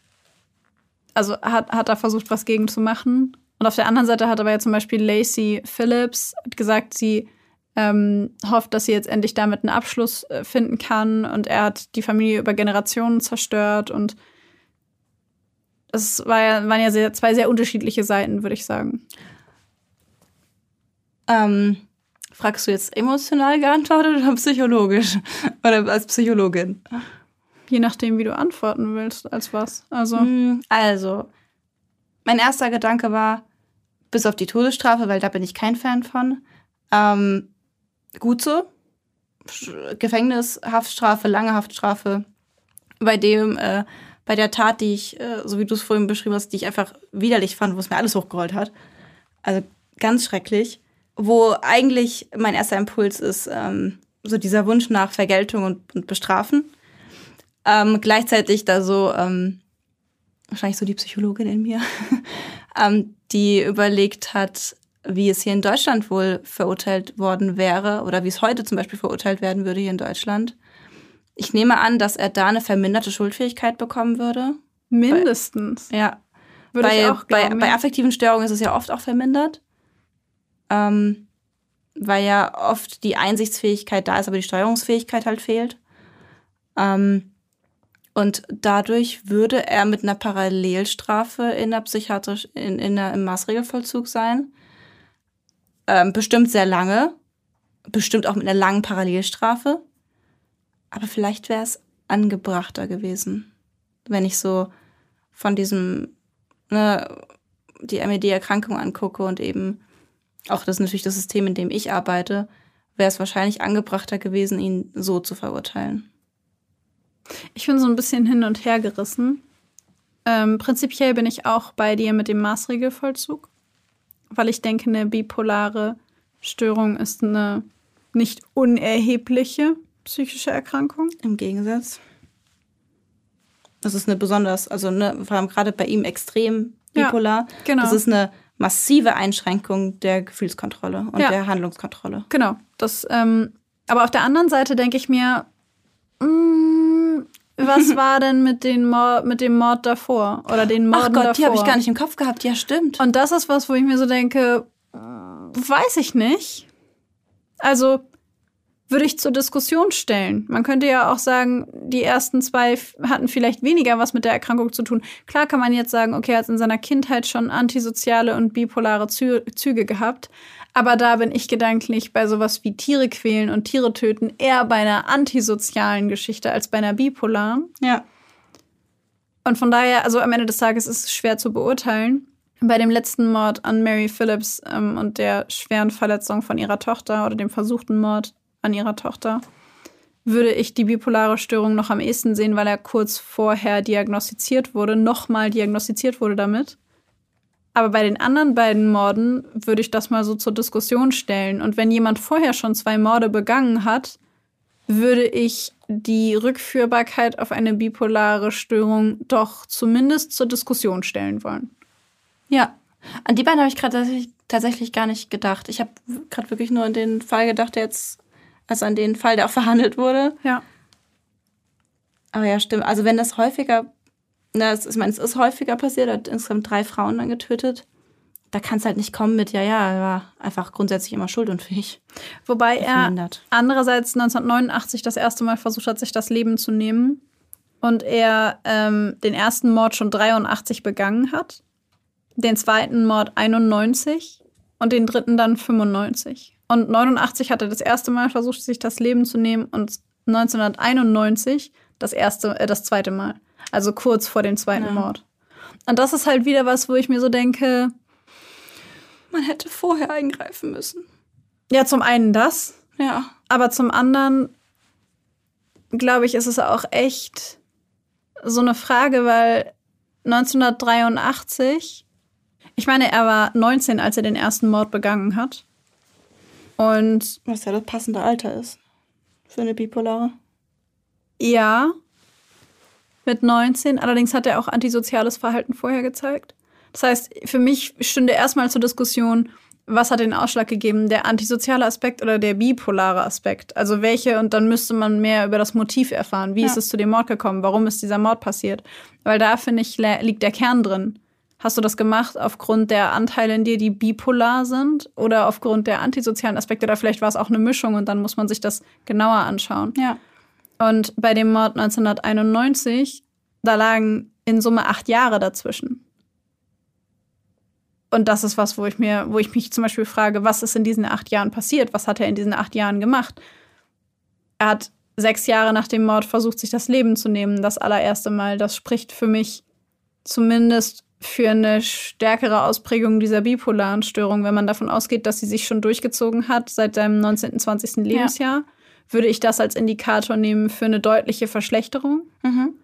also hat, hat er versucht, was gegen zu machen. Und auf der anderen Seite hat aber ja zum Beispiel Lacey Phillips gesagt, sie ähm, hofft, dass sie jetzt endlich damit einen Abschluss äh, finden kann. Und er hat die Familie über Generationen zerstört. Und es war ja, waren ja sehr, zwei sehr unterschiedliche Seiten, würde ich sagen. Ähm, fragst du jetzt emotional geantwortet oder psychologisch? Oder als Psychologin? Je nachdem, wie du antworten willst, als was. Also, hm, also mein erster Gedanke war, bis auf die Todesstrafe, weil da bin ich kein Fan von. Ähm, gut so. Gefängnis, Haftstrafe, lange Haftstrafe. Bei dem, äh, bei der Tat, die ich, äh, so wie du es vorhin beschrieben hast, die ich einfach widerlich fand, wo es mir alles hochgerollt hat. Also ganz schrecklich. Wo eigentlich mein erster Impuls ist, ähm, so dieser Wunsch nach Vergeltung und, und Bestrafen. Ähm, gleichzeitig da so, ähm, wahrscheinlich so die Psychologin in mir, (laughs) ähm, die überlegt hat, wie es hier in Deutschland wohl verurteilt worden wäre oder wie es heute zum Beispiel verurteilt werden würde hier in Deutschland. Ich nehme an, dass er da eine verminderte Schuldfähigkeit bekommen würde. Mindestens. Bei, ja. Würde bei, ich auch glauben, bei, bei affektiven Störungen ist es ja oft auch vermindert. Ähm, weil ja oft die Einsichtsfähigkeit da ist, aber die Steuerungsfähigkeit halt fehlt. Ähm, und dadurch würde er mit einer Parallelstrafe in der psychiatrisch, in, in der, im Maßregelvollzug sein. Ähm, bestimmt sehr lange. Bestimmt auch mit einer langen Parallelstrafe. Aber vielleicht wäre es angebrachter gewesen, wenn ich so von diesem, ne, die MED-Erkrankung angucke und eben auch das natürlich das System, in dem ich arbeite, wäre es wahrscheinlich angebrachter gewesen, ihn so zu verurteilen. Ich bin so ein bisschen hin und her gerissen. Ähm, prinzipiell bin ich auch bei dir mit dem Maßregelvollzug, weil ich denke, eine bipolare Störung ist eine nicht unerhebliche psychische Erkrankung. Im Gegensatz. Das ist eine besonders, also ne, vor allem gerade bei ihm extrem bipolar. Ja, genau. Das ist eine massive Einschränkung der Gefühlskontrolle und ja. der Handlungskontrolle. Genau. Das, ähm, aber auf der anderen Seite denke ich mir, mh, mm, was (laughs) war denn mit, den Mord, mit dem Mord davor? Oder den Morden Ach Gott, davor? die habe ich gar nicht im Kopf gehabt. Ja, stimmt. Und das ist was, wo ich mir so denke, äh, weiß ich nicht. Also würde ich zur Diskussion stellen. Man könnte ja auch sagen, die ersten zwei hatten vielleicht weniger was mit der Erkrankung zu tun. Klar kann man jetzt sagen, okay, er hat in seiner Kindheit schon antisoziale und bipolare Zü Züge gehabt. Aber da bin ich gedanklich bei sowas wie Tiere quälen und Tiere töten eher bei einer antisozialen Geschichte als bei einer bipolaren. Ja. Und von daher, also am Ende des Tages ist es schwer zu beurteilen. Bei dem letzten Mord an Mary Phillips ähm, und der schweren Verletzung von ihrer Tochter oder dem versuchten Mord an ihrer Tochter würde ich die bipolare Störung noch am ehesten sehen, weil er kurz vorher diagnostiziert wurde, nochmal diagnostiziert wurde damit. Aber bei den anderen beiden Morden würde ich das mal so zur Diskussion stellen. Und wenn jemand vorher schon zwei Morde begangen hat, würde ich die Rückführbarkeit auf eine bipolare Störung doch zumindest zur Diskussion stellen wollen. Ja. An die beiden habe ich gerade tatsächlich, gar nicht gedacht. Ich habe gerade wirklich nur an den Fall gedacht, der jetzt, also an den Fall, der auch verhandelt wurde. Ja. Aber ja, stimmt. Also wenn das häufiger, na, es, ich meine, es ist häufiger passiert, er hat insgesamt drei Frauen dann getötet. Da kann es halt nicht kommen mit, ja, ja, er war einfach grundsätzlich immer schuldunfähig. Wobei er andererseits 1989 das erste Mal versucht hat, sich das Leben zu nehmen und er ähm, den ersten Mord schon 83 begangen hat, den zweiten Mord 91 und den dritten dann 95. Und 89 hat er das erste Mal versucht, sich das Leben zu nehmen und 1991 das erste, äh, das zweite Mal. Also kurz vor dem zweiten Ja. Mord. Und das ist halt wieder was, wo ich mir so denke, Man hätte vorher eingreifen müssen. ja, zum einen das, Ja. Aber zum anderen, glaube ich, ist es auch echt so eine Frage, weil 1983, ich meine, er war 19, als er den ersten Mord begangen hat. Und Was ja das passende Alter ist. Für eine Bipolare. ja, mit 19, allerdings hat er auch antisoziales Verhalten vorher gezeigt. Das heißt, für mich stünde erstmal zur Diskussion, was hat den Ausschlag gegeben, der antisoziale Aspekt oder der bipolare Aspekt? Also welche, und dann müsste man mehr über das Motiv erfahren. Wie Ja. ist es zu dem Mord gekommen? Warum ist dieser Mord passiert? Weil da, finde ich, liegt der Kern drin. Hast du das gemacht aufgrund der Anteile in dir, die bipolar sind oder aufgrund der antisozialen Aspekte? Oder vielleicht war es auch eine Mischung und dann muss man sich das genauer anschauen. Ja. Und bei dem Mord 1991, da lagen in Summe acht Jahre dazwischen. Und das ist was, wo ich mir, wo ich mich zum Beispiel frage, was ist in diesen acht Jahren passiert? Was hat er in diesen acht Jahren gemacht? Er hat sechs Jahre nach dem Mord versucht, sich das Leben zu nehmen, das allererste Mal. Das spricht für mich zumindest für eine stärkere Ausprägung dieser bipolaren Störung, wenn man davon ausgeht, dass sie sich schon durchgezogen hat seit seinem 19., 20. Lebensjahr, würde ich das als Indikator nehmen für eine deutliche Verschlechterung. Mhm.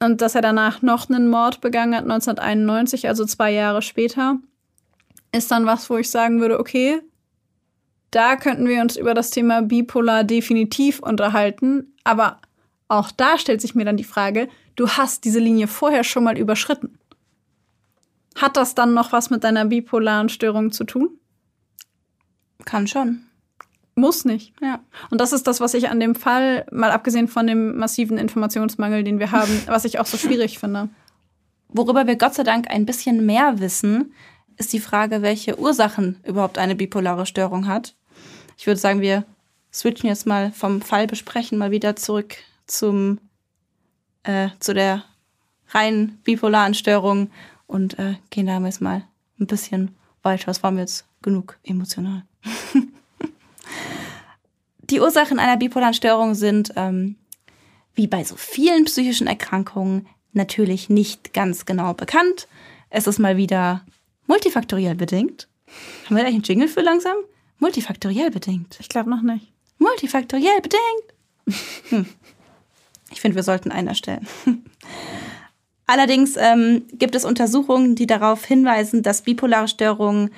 Und dass er danach noch einen Mord begangen hat, 1991, also zwei Jahre später, ist dann was, wo ich sagen würde, okay, da könnten wir uns über das Thema Bipolar definitiv unterhalten. Aber auch da stellt sich mir dann die Frage, du hast diese Linie vorher schon mal überschritten. Hat das dann noch was mit deiner bipolaren Störung zu tun? Kann schon. Muss nicht. Ja. Und das ist das, was ich an dem Fall, mal abgesehen von dem massiven Informationsmangel, den wir haben, (laughs) was ich auch so schwierig finde. Worüber wir Gott sei Dank ein bisschen mehr wissen, ist die Frage, welche Ursachen überhaupt eine bipolare Störung hat. Ich würde sagen, wir switchen jetzt mal vom Fall besprechen mal wieder zurück zum äh, zu der rein bipolaren Störung und äh, gehen da jetzt mal ein bisschen weiter. Das war mir jetzt genug emotional. (laughs) die Ursachen einer bipolaren Störung sind ähm, wie bei so vielen psychischen Erkrankungen natürlich nicht ganz genau bekannt. Es ist mal wieder multifaktoriell bedingt. Haben wir da eigentlich einen Jingle für langsam? Multifaktoriell bedingt. Ich glaube noch nicht. Multifaktoriell bedingt. Ich finde, wir sollten einen erstellen. Allerdings ähm, gibt es Untersuchungen, die darauf hinweisen, dass bipolare Störungen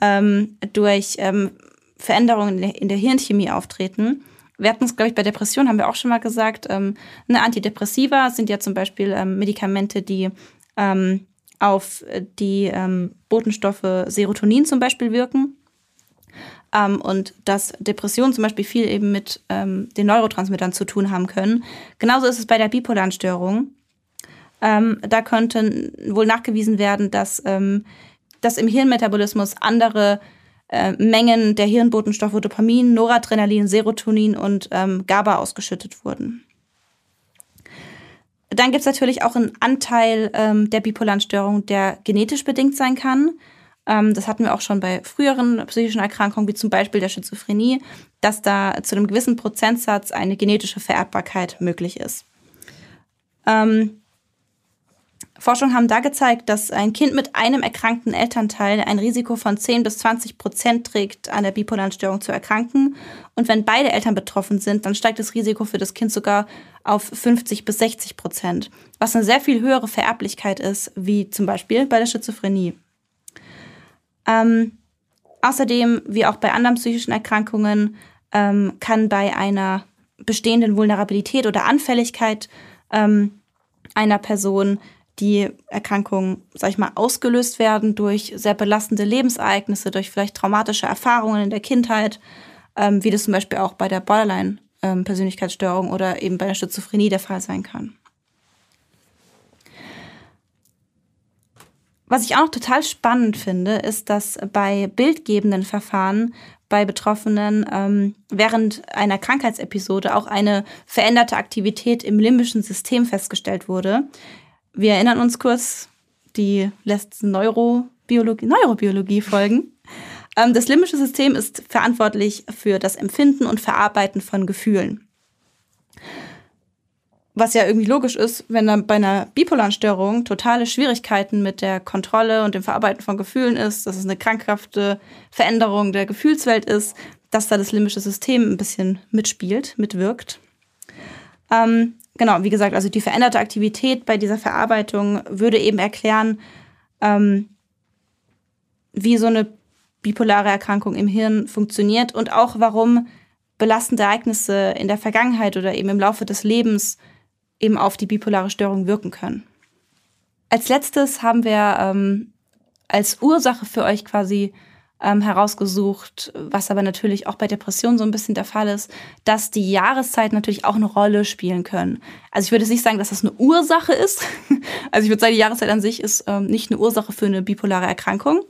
ähm, durch ähm, Veränderungen in der, Hirnchemie auftreten. Wir hatten es, glaube ich, bei Depressionen haben wir auch schon mal gesagt. Ähm, ne, Antidepressiva sind ja zum Beispiel ähm, Medikamente, die ähm, auf die ähm, Botenstoffe Serotonin zum Beispiel wirken. ähm, und dass Depressionen zum Beispiel viel eben mit ähm, den Neurotransmittern zu tun haben können. Genauso ist es bei der bipolaren Störung. Da könnte wohl nachgewiesen werden, dass, dass im Hirnmetabolismus andere äh, Mengen der Hirnbotenstoffe Dopamin, Noradrenalin, Serotonin und ähm, GABA ausgeschüttet wurden. Dann gibt es natürlich auch einen Anteil ähm, der bipolaren Störung, der genetisch bedingt sein kann. Ähm, das hatten wir auch schon bei früheren psychischen Erkrankungen, wie zum Beispiel der Schizophrenie, dass da zu einem gewissen Prozentsatz eine genetische Vererbbarkeit möglich ist. Ähm, Forschungen haben da gezeigt, dass ein Kind mit einem erkrankten Elternteil ein Risiko von 10 bis 20 Prozent trägt, an der bipolaren Störung zu erkranken. Und wenn beide Eltern betroffen sind, dann steigt das Risiko für das Kind sogar auf 50 bis 60 Prozent, was eine sehr viel höhere Vererblichkeit ist, wie zum Beispiel bei der Schizophrenie. Ähm, außerdem, wie auch bei anderen psychischen Erkrankungen, ähm, kann bei einer bestehenden Vulnerabilität oder Anfälligkeit ähm, einer Person die Erkrankungen, sag ich mal, ausgelöst werden durch sehr belastende Lebensereignisse, durch vielleicht traumatische Erfahrungen in der Kindheit, ähm, wie das zum Beispiel auch bei der Borderline-Persönlichkeitsstörung ähm, oder eben bei der Schizophrenie der Fall sein kann. Was ich auch noch total spannend finde, ist, dass bei bildgebenden Verfahren bei Betroffenen ähm, während einer Krankheitsepisode auch eine veränderte Aktivität im limbischen System festgestellt wurde, wir erinnern uns kurz, die letzten Neurobiologie, Neurobiologie folgen. Ähm, das limbische System ist verantwortlich für das Empfinden und Verarbeiten von Gefühlen. Was ja irgendwie logisch ist, wenn dann bei einer bipolaren Störung totale Schwierigkeiten mit der Kontrolle und dem Verarbeiten von Gefühlen ist, dass es eine krankhafte Veränderung der Gefühlswelt ist, dass da das limbische System ein bisschen mitspielt, mitwirkt. Ähm, genau, wie gesagt, also die veränderte Aktivität bei dieser Verarbeitung würde eben erklären, ähm, wie so eine bipolare Erkrankung im Hirn funktioniert und auch warum belastende Ereignisse in der Vergangenheit oder eben im Laufe des Lebens eben auf die bipolare Störung wirken können. Als letztes haben wir ähm, als Ursache für euch quasi ähm, herausgesucht, was aber natürlich auch bei Depressionen so ein bisschen der Fall ist, dass die Jahreszeiten natürlich auch eine Rolle spielen können. Also ich würde nicht sagen, dass das eine Ursache ist. (laughs) Also ich würde sagen, die Jahreszeit an sich ist ähm, nicht eine Ursache für eine bipolare Erkrankung.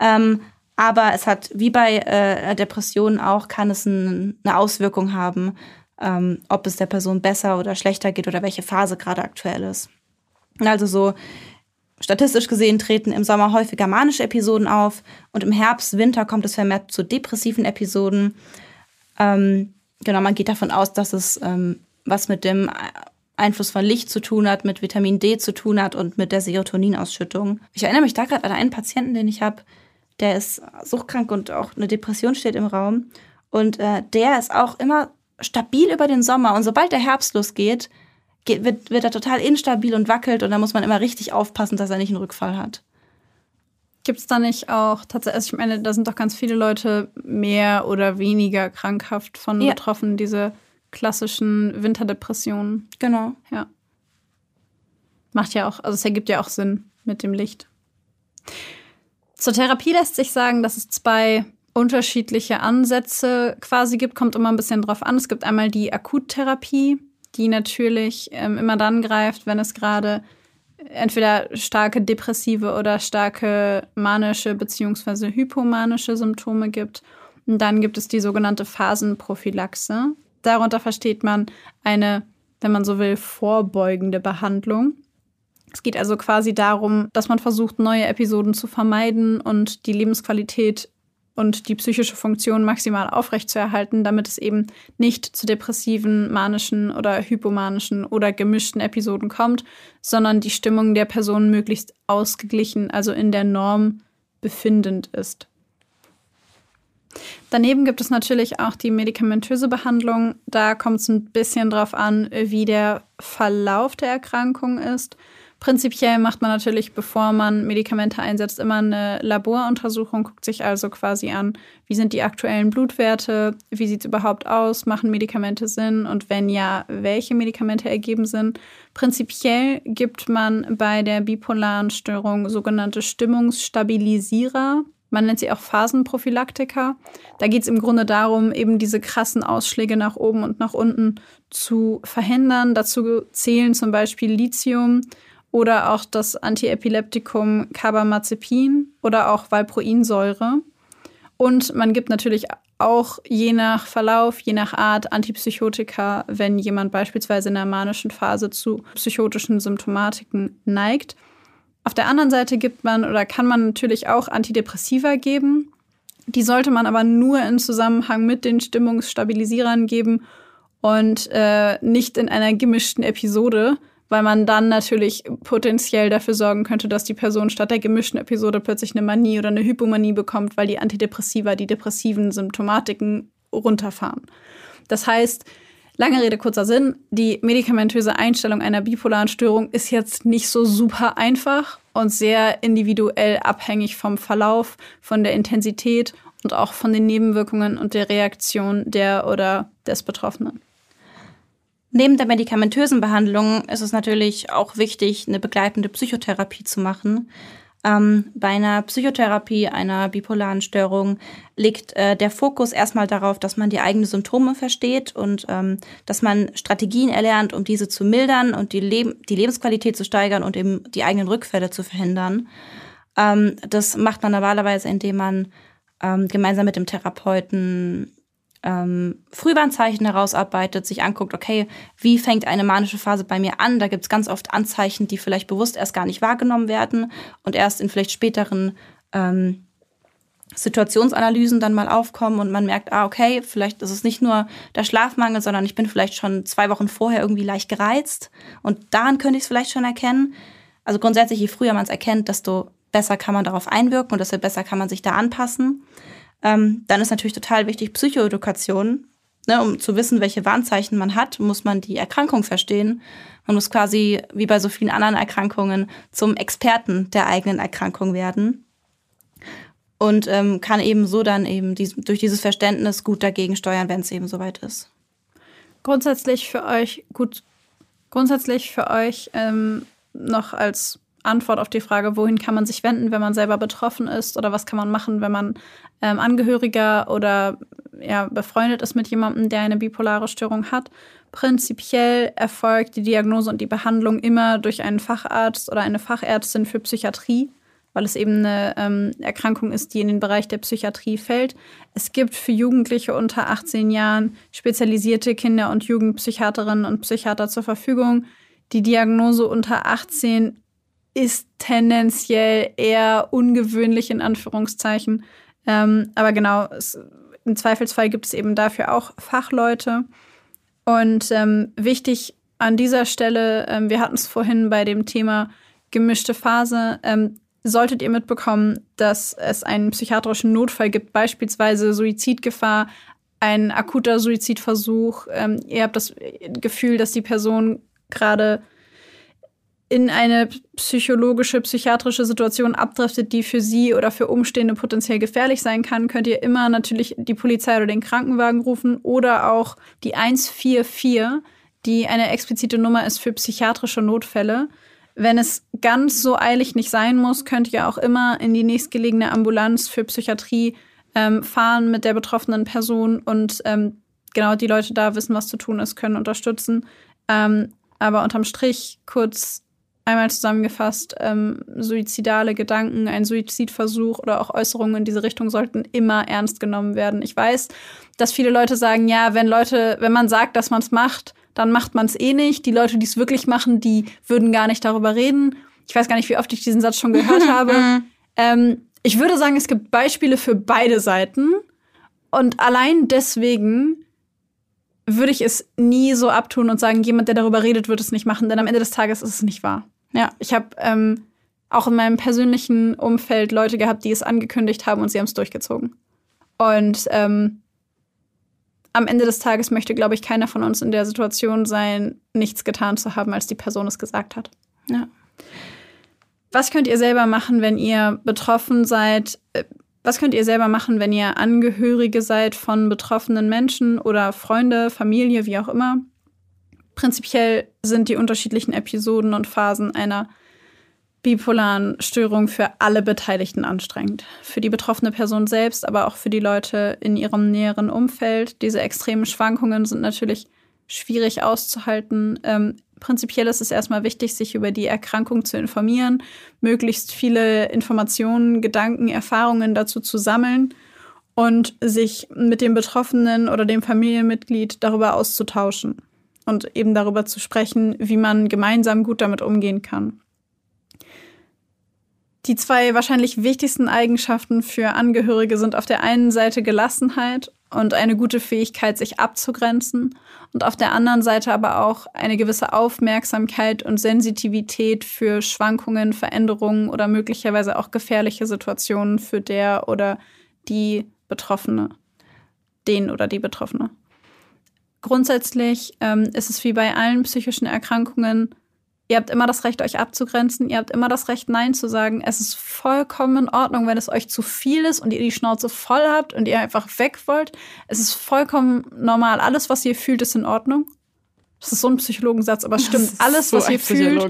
Ähm, aber es hat, wie bei äh, Depressionen auch, kann es ein, eine Auswirkung haben, ähm, ob es der Person besser oder schlechter geht oder welche Phase gerade aktuell ist. Also so Statistisch gesehen treten im Sommer häufiger manische Episoden auf und im Herbst, Winter kommt es vermehrt zu depressiven Episoden. Ähm, genau, man geht davon aus, dass es ähm, was mit dem Einfluss von Licht zu tun hat, mit Vitamin D zu tun hat und mit der Serotoninausschüttung. Ich erinnere mich da gerade an einen Patienten, den ich habe, der ist suchtkrank und auch eine Depression steht im Raum. Und äh, der ist auch immer stabil über den Sommer. Und sobald der Herbst losgeht, geht, wird, wird er total instabil und wackelt und da muss man immer richtig aufpassen, dass er nicht einen Rückfall hat. Gibt es da nicht auch tatsächlich, also ich meine, da sind doch ganz viele Leute mehr oder weniger krankhaft von ja. betroffen, diese klassischen Winterdepressionen. Genau. Ja. Macht ja auch, also es ergibt ja auch Sinn mit dem Licht. Zur Therapie lässt sich sagen, dass es zwei unterschiedliche Ansätze quasi gibt, kommt immer ein bisschen drauf an. Es gibt einmal die Akuttherapie, die natürlich ähm, immer dann greift, wenn es gerade entweder starke depressive oder starke manische bzw. hypomanische Symptome gibt. Und dann gibt es die sogenannte Phasenprophylaxe. Darunter versteht man eine, wenn man so will, vorbeugende Behandlung. Es geht also quasi darum, dass man versucht, neue Episoden zu vermeiden und die Lebensqualität und die psychische Funktion maximal aufrechtzuerhalten, damit es eben nicht zu depressiven, manischen oder hypomanischen oder gemischten Episoden kommt, sondern die Stimmung der Person möglichst ausgeglichen, also in der Norm befindend ist. Daneben gibt es natürlich auch die medikamentöse Behandlung. Da kommt es ein bisschen drauf an, wie der Verlauf der Erkrankung ist. Prinzipiell macht man natürlich, bevor man Medikamente einsetzt, immer eine Laboruntersuchung, guckt sich also quasi an, wie sind die aktuellen Blutwerte, wie sieht es überhaupt aus, machen Medikamente Sinn und wenn ja, welche Medikamente ergeben Sinn. Prinzipiell gibt man bei der bipolaren Störung sogenannte Stimmungsstabilisierer. Man nennt sie auch Phasenprophylaktika. Da geht es im Grunde darum, eben diese krassen Ausschläge nach oben und nach unten zu verhindern. Dazu zählen zum Beispiel Lithium oder auch das Antiepileptikum Carbamazepin oder auch Valproinsäure. Und man gibt natürlich auch je nach Verlauf, je nach Art Antipsychotika, wenn jemand beispielsweise in der manischen Phase zu psychotischen Symptomatiken neigt. Auf der anderen Seite gibt man oder kann man natürlich auch Antidepressiva geben. Die sollte man aber nur in Zusammenhang mit den Stimmungsstabilisierern geben und äh, nicht in einer gemischten Episode, weil man dann natürlich potenziell dafür sorgen könnte, dass die Person statt der gemischten Episode plötzlich eine Manie oder eine Hypomanie bekommt, weil die Antidepressiva die depressiven Symptomatiken runterfahren. Das heißt, lange Rede, kurzer Sinn, die medikamentöse Einstellung einer bipolaren Störung ist jetzt nicht so super einfach und sehr individuell abhängig vom Verlauf, von der Intensität und auch von den Nebenwirkungen und der Reaktion der oder des Betroffenen. Neben der medikamentösen Behandlung ist es natürlich auch wichtig, eine begleitende Psychotherapie zu machen. Ähm, bei einer Psychotherapie einer bipolaren Störung liegt äh, der Fokus erstmal darauf, dass man die eigenen Symptome versteht und ähm, dass man Strategien erlernt, um diese zu mildern und die, Leb die Lebensqualität zu steigern und eben die eigenen Rückfälle zu verhindern. Ähm, das macht man normalerweise, indem man ähm, gemeinsam mit dem Therapeuten ähm, Frühwarnzeichen herausarbeitet, sich anguckt, okay, wie fängt eine manische Phase bei mir an? Da gibt es ganz oft Anzeichen, die vielleicht bewusst erst gar nicht wahrgenommen werden und erst in vielleicht späteren ähm, Situationsanalysen dann mal aufkommen und man merkt, ah, okay, vielleicht ist es nicht nur der Schlafmangel, sondern ich bin vielleicht schon zwei Wochen vorher irgendwie leicht gereizt und daran könnte ich es vielleicht schon erkennen. Also grundsätzlich, je früher man es erkennt, desto besser kann man darauf einwirken und desto besser kann man sich da anpassen. Ähm, dann ist natürlich total wichtig Psychoedukation. Ne, um zu wissen, welche Warnzeichen man hat, muss man die Erkrankung verstehen. Man muss quasi, wie bei so vielen anderen Erkrankungen, zum Experten der eigenen Erkrankung werden. Und ähm, kann eben so dann eben dies, durch dieses Verständnis gut dagegen steuern, wenn es eben soweit ist. Grundsätzlich für euch, gut, grundsätzlich für euch ähm, noch als Antwort auf die Frage, wohin kann man sich wenden, wenn man selber betroffen ist oder was kann man machen, wenn man ähm, Angehöriger oder ja, befreundet ist mit jemandem, der eine bipolare Störung hat. Prinzipiell erfolgt die Diagnose und die Behandlung immer durch einen Facharzt oder eine Fachärztin für Psychiatrie, weil es eben eine ähm, Erkrankung ist, die in den Bereich der Psychiatrie fällt. Es gibt für Jugendliche unter 18 Jahren spezialisierte Kinder- und Jugendpsychiaterinnen und Psychiater zur Verfügung. Die Diagnose unter 18 ist tendenziell eher ungewöhnlich in Anführungszeichen. Ähm, aber genau, es, im Zweifelsfall gibt es eben dafür auch Fachleute. Und ähm, wichtig an dieser Stelle, ähm, wir hatten es vorhin bei dem Thema gemischte Phase, ähm, solltet ihr mitbekommen, dass es einen psychiatrischen Notfall gibt, beispielsweise Suizidgefahr, ein akuter Suizidversuch. Ähm, ihr habt das Gefühl, dass die Person gerade in eine psychologische, psychiatrische Situation abdriftet, die für Sie oder für Umstehende potenziell gefährlich sein kann, könnt ihr immer natürlich die Polizei oder den Krankenwagen rufen oder auch die 144, die eine explizite Nummer ist für psychiatrische Notfälle. Wenn es ganz so eilig nicht sein muss, könnt ihr auch immer in die nächstgelegene Ambulanz für Psychiatrie ähm, fahren mit der betroffenen Person und ähm, genau die Leute da wissen, was zu tun ist, können unterstützen. Ähm, aber unterm Strich kurz Einmal zusammengefasst, ähm, suizidale Gedanken, ein Suizidversuch oder auch Äußerungen in diese Richtung sollten immer ernst genommen werden. Ich weiß, dass viele Leute sagen, ja, wenn Leute, wenn man sagt, dass man es macht, dann macht man es eh nicht. Die Leute, die es wirklich machen, die würden gar nicht darüber reden. Ich weiß gar nicht, wie oft ich diesen Satz schon gehört (laughs) habe. ähm, ich würde sagen, es gibt Beispiele für beide Seiten. Und allein deswegen würde ich es nie so abtun und sagen, jemand, der darüber redet, wird es nicht machen, denn am Ende des Tages ist es nicht wahr. Ja, ich habe ähm, auch in meinem persönlichen Umfeld Leute gehabt, die es angekündigt haben und sie haben es durchgezogen. Und ähm, am Ende des Tages möchte, glaube ich, keiner von uns in der Situation sein, nichts getan zu haben, als die Person es gesagt hat. Ja. Was könnt ihr selber machen, wenn ihr betroffen seid? Äh, was könnt ihr selber machen, wenn ihr Angehörige seid von betroffenen Menschen oder Freunde, Familie, wie auch immer? Prinzipiell sind die unterschiedlichen Episoden und Phasen einer bipolaren Störung für alle Beteiligten anstrengend. Für die betroffene Person selbst, aber auch für die Leute in ihrem näheren Umfeld. Diese extremen Schwankungen sind natürlich schwierig auszuhalten. Ähm, prinzipiell ist es erstmal wichtig, sich über die Erkrankung zu informieren, möglichst viele Informationen, Gedanken, Erfahrungen dazu zu sammeln und sich mit dem Betroffenen oder dem Familienmitglied darüber auszutauschen und eben darüber zu sprechen, wie man gemeinsam gut damit umgehen kann. Die zwei wahrscheinlich wichtigsten Eigenschaften für Angehörige sind auf der einen Seite Gelassenheit und eine gute Fähigkeit, sich abzugrenzen und auf der anderen Seite aber auch eine gewisse Aufmerksamkeit und Sensitivität für Schwankungen, Veränderungen oder möglicherweise auch gefährliche Situationen für der oder die Betroffene, den oder die Betroffene. Grundsätzlich ähm, ist es wie bei allen psychischen Erkrankungen Ihr habt immer das Recht, euch abzugrenzen. Ihr habt immer das Recht, Nein zu sagen. Es ist vollkommen in Ordnung, wenn es euch zu viel ist und ihr die Schnauze voll habt und ihr einfach weg wollt. Es ist vollkommen normal. Alles, was ihr fühlt, ist in Ordnung. Das ist so ein Psychologensatz, aber es stimmt. Alles, so was ihr fühlt,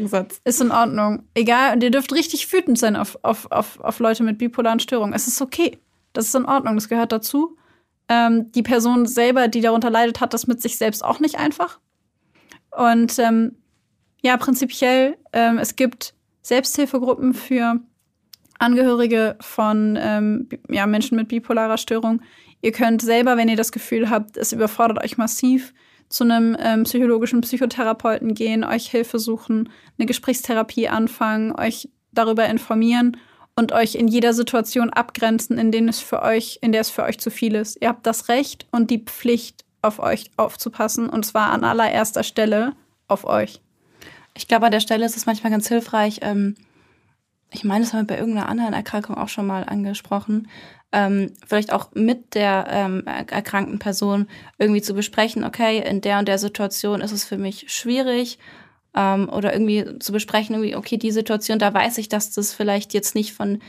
ist in Ordnung. Egal, und ihr dürft richtig wütend sein auf, auf, auf, auf Leute mit bipolaren Störungen. Es ist okay. Das ist in Ordnung. Das gehört dazu. Ähm, die Person selber, die darunter leidet, hat das mit sich selbst auch nicht einfach. Und ähm, ja, prinzipiell, ähm, es gibt Selbsthilfegruppen für Angehörige von ähm, ja, Menschen mit bipolarer Störung. Ihr könnt selber, wenn ihr das Gefühl habt, es überfordert euch massiv, zu einem ähm, psychologischen Psychotherapeuten gehen, euch Hilfe suchen, eine Gesprächstherapie anfangen, euch darüber informieren und euch in jeder Situation abgrenzen, in denen es für euch, in der es für euch zu viel ist. Ihr habt das Recht und die Pflicht, auf euch aufzupassen, und zwar an allererster Stelle auf euch. Ich glaube, an der Stelle ist es manchmal ganz hilfreich. Ähm, ich meine, das haben wir bei irgendeiner anderen Erkrankung auch schon mal angesprochen. Ähm, vielleicht auch mit der ähm, erkrankten Person irgendwie zu besprechen, okay, in der und der Situation ist es für mich schwierig. Ähm, oder irgendwie zu besprechen, irgendwie, okay, die Situation, da weiß ich, dass das vielleicht jetzt nicht von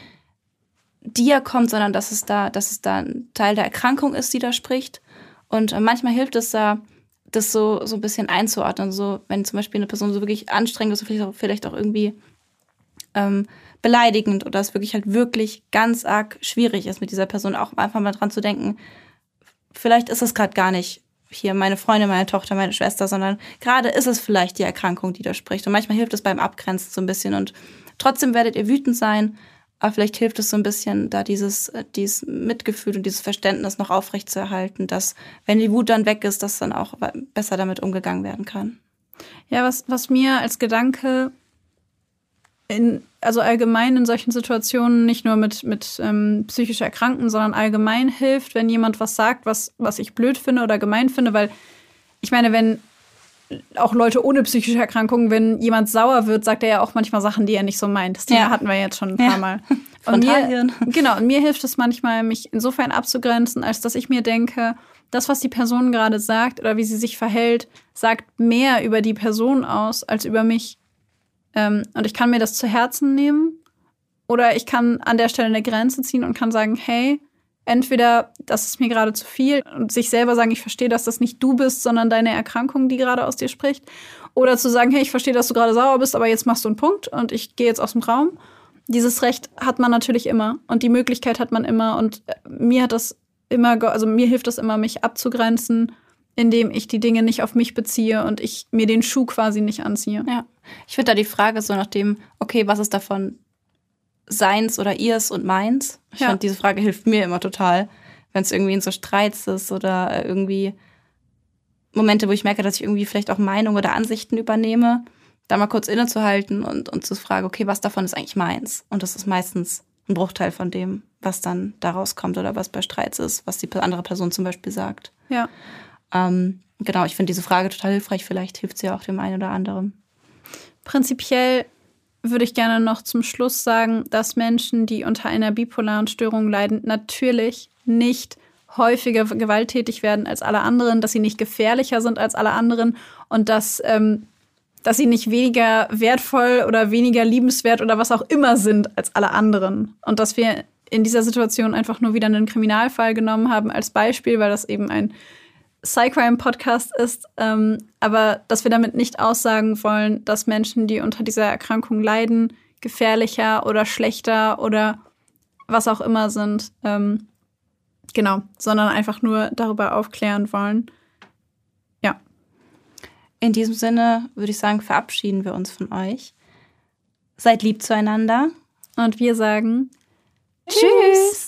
dir kommt, sondern dass es da, dass es da ein Teil der Erkrankung ist, die da spricht. Und äh, manchmal hilft es da, das so, so ein bisschen einzuordnen. So, wenn zum Beispiel eine Person so wirklich anstrengend ist, vielleicht auch, vielleicht auch irgendwie ähm, beleidigend oder es wirklich halt wirklich ganz arg schwierig ist, mit dieser Person auch einfach mal dran zu denken, vielleicht ist es gerade gar nicht hier meine Freundin, meine Tochter, meine Schwester, sondern gerade ist es vielleicht die Erkrankung, die da spricht. Und manchmal hilft es beim Abgrenzen so ein bisschen. Und trotzdem werdet ihr wütend sein, aber vielleicht hilft es so ein bisschen, da dieses, äh, dieses Mitgefühl und dieses Verständnis noch aufrechtzuerhalten, dass, wenn die Wut dann weg ist, dass dann auch besser damit umgegangen werden kann. Ja, was, was mir als Gedanke in, also allgemein in solchen Situationen, nicht nur mit, mit ähm, psychisch Erkrankten, sondern allgemein hilft, wenn jemand was sagt, was, was ich blöd finde oder gemein finde, weil ich meine, wenn auch Leute ohne psychische Erkrankungen, wenn jemand sauer wird, sagt er ja auch manchmal Sachen, die er nicht so meint. Das Thema ja. hatten wir jetzt schon ein paar ja. Mal. (laughs) Und mir, genau, und mir hilft es manchmal, mich insofern abzugrenzen, als dass ich mir denke, das, was die Person gerade sagt oder wie sie sich verhält, sagt mehr über die Person aus als über mich. Ähm, und ich kann mir das zu Herzen nehmen oder ich kann an der Stelle eine Grenze ziehen und kann sagen, hey, entweder das ist mir gerade zu viel und sich selber sagen, ich verstehe, dass das nicht du bist, sondern deine Erkrankung, die gerade aus dir spricht. Oder zu sagen, hey, ich verstehe, dass du gerade sauer bist, aber jetzt machst du einen Punkt und ich gehe jetzt aus dem Raum. Dieses Recht hat man natürlich immer und die Möglichkeit hat man immer und mir hat das immer, also mir hilft das immer, mich abzugrenzen, indem ich die Dinge nicht auf mich beziehe und ich mir den Schuh quasi nicht anziehe. Ja, ich finde da die Frage so nach dem, okay, was ist davon seins oder ihrs und meins? Ich ja. fand, diese Frage hilft mir immer total, wenn es irgendwie in so Streits ist oder irgendwie Momente, wo ich merke, dass ich irgendwie vielleicht auch Meinungen oder Ansichten übernehme, da mal kurz innezuhalten und, und zu fragen, okay, was davon ist eigentlich meins? Und das ist meistens ein Bruchteil von dem, was dann daraus kommt oder was bei Streits ist, was die andere Person zum Beispiel sagt. Ja. Ähm, genau, ich finde diese Frage total hilfreich. Vielleicht hilft sie auch dem einen oder anderen. Prinzipiell würde ich gerne noch zum Schluss sagen, dass Menschen, die unter einer bipolaren Störung leiden, natürlich nicht häufiger gewalttätig werden als alle anderen, dass sie nicht gefährlicher sind als alle anderen und dass, ähm, dass sie nicht weniger wertvoll oder weniger liebenswert oder was auch immer sind als alle anderen. Und dass wir in dieser Situation einfach nur wieder einen Kriminalfall genommen haben als Beispiel, weil das eben ein Psycrime-Podcast ist, ähm, aber dass wir damit nicht aussagen wollen, dass Menschen, die unter dieser Erkrankung leiden, gefährlicher oder schlechter oder was auch immer sind. Ähm, genau, sondern einfach nur darüber aufklären wollen. Ja. In diesem Sinne würde ich sagen, verabschieden wir uns von euch. Seid lieb zueinander. Und wir sagen Tschüss.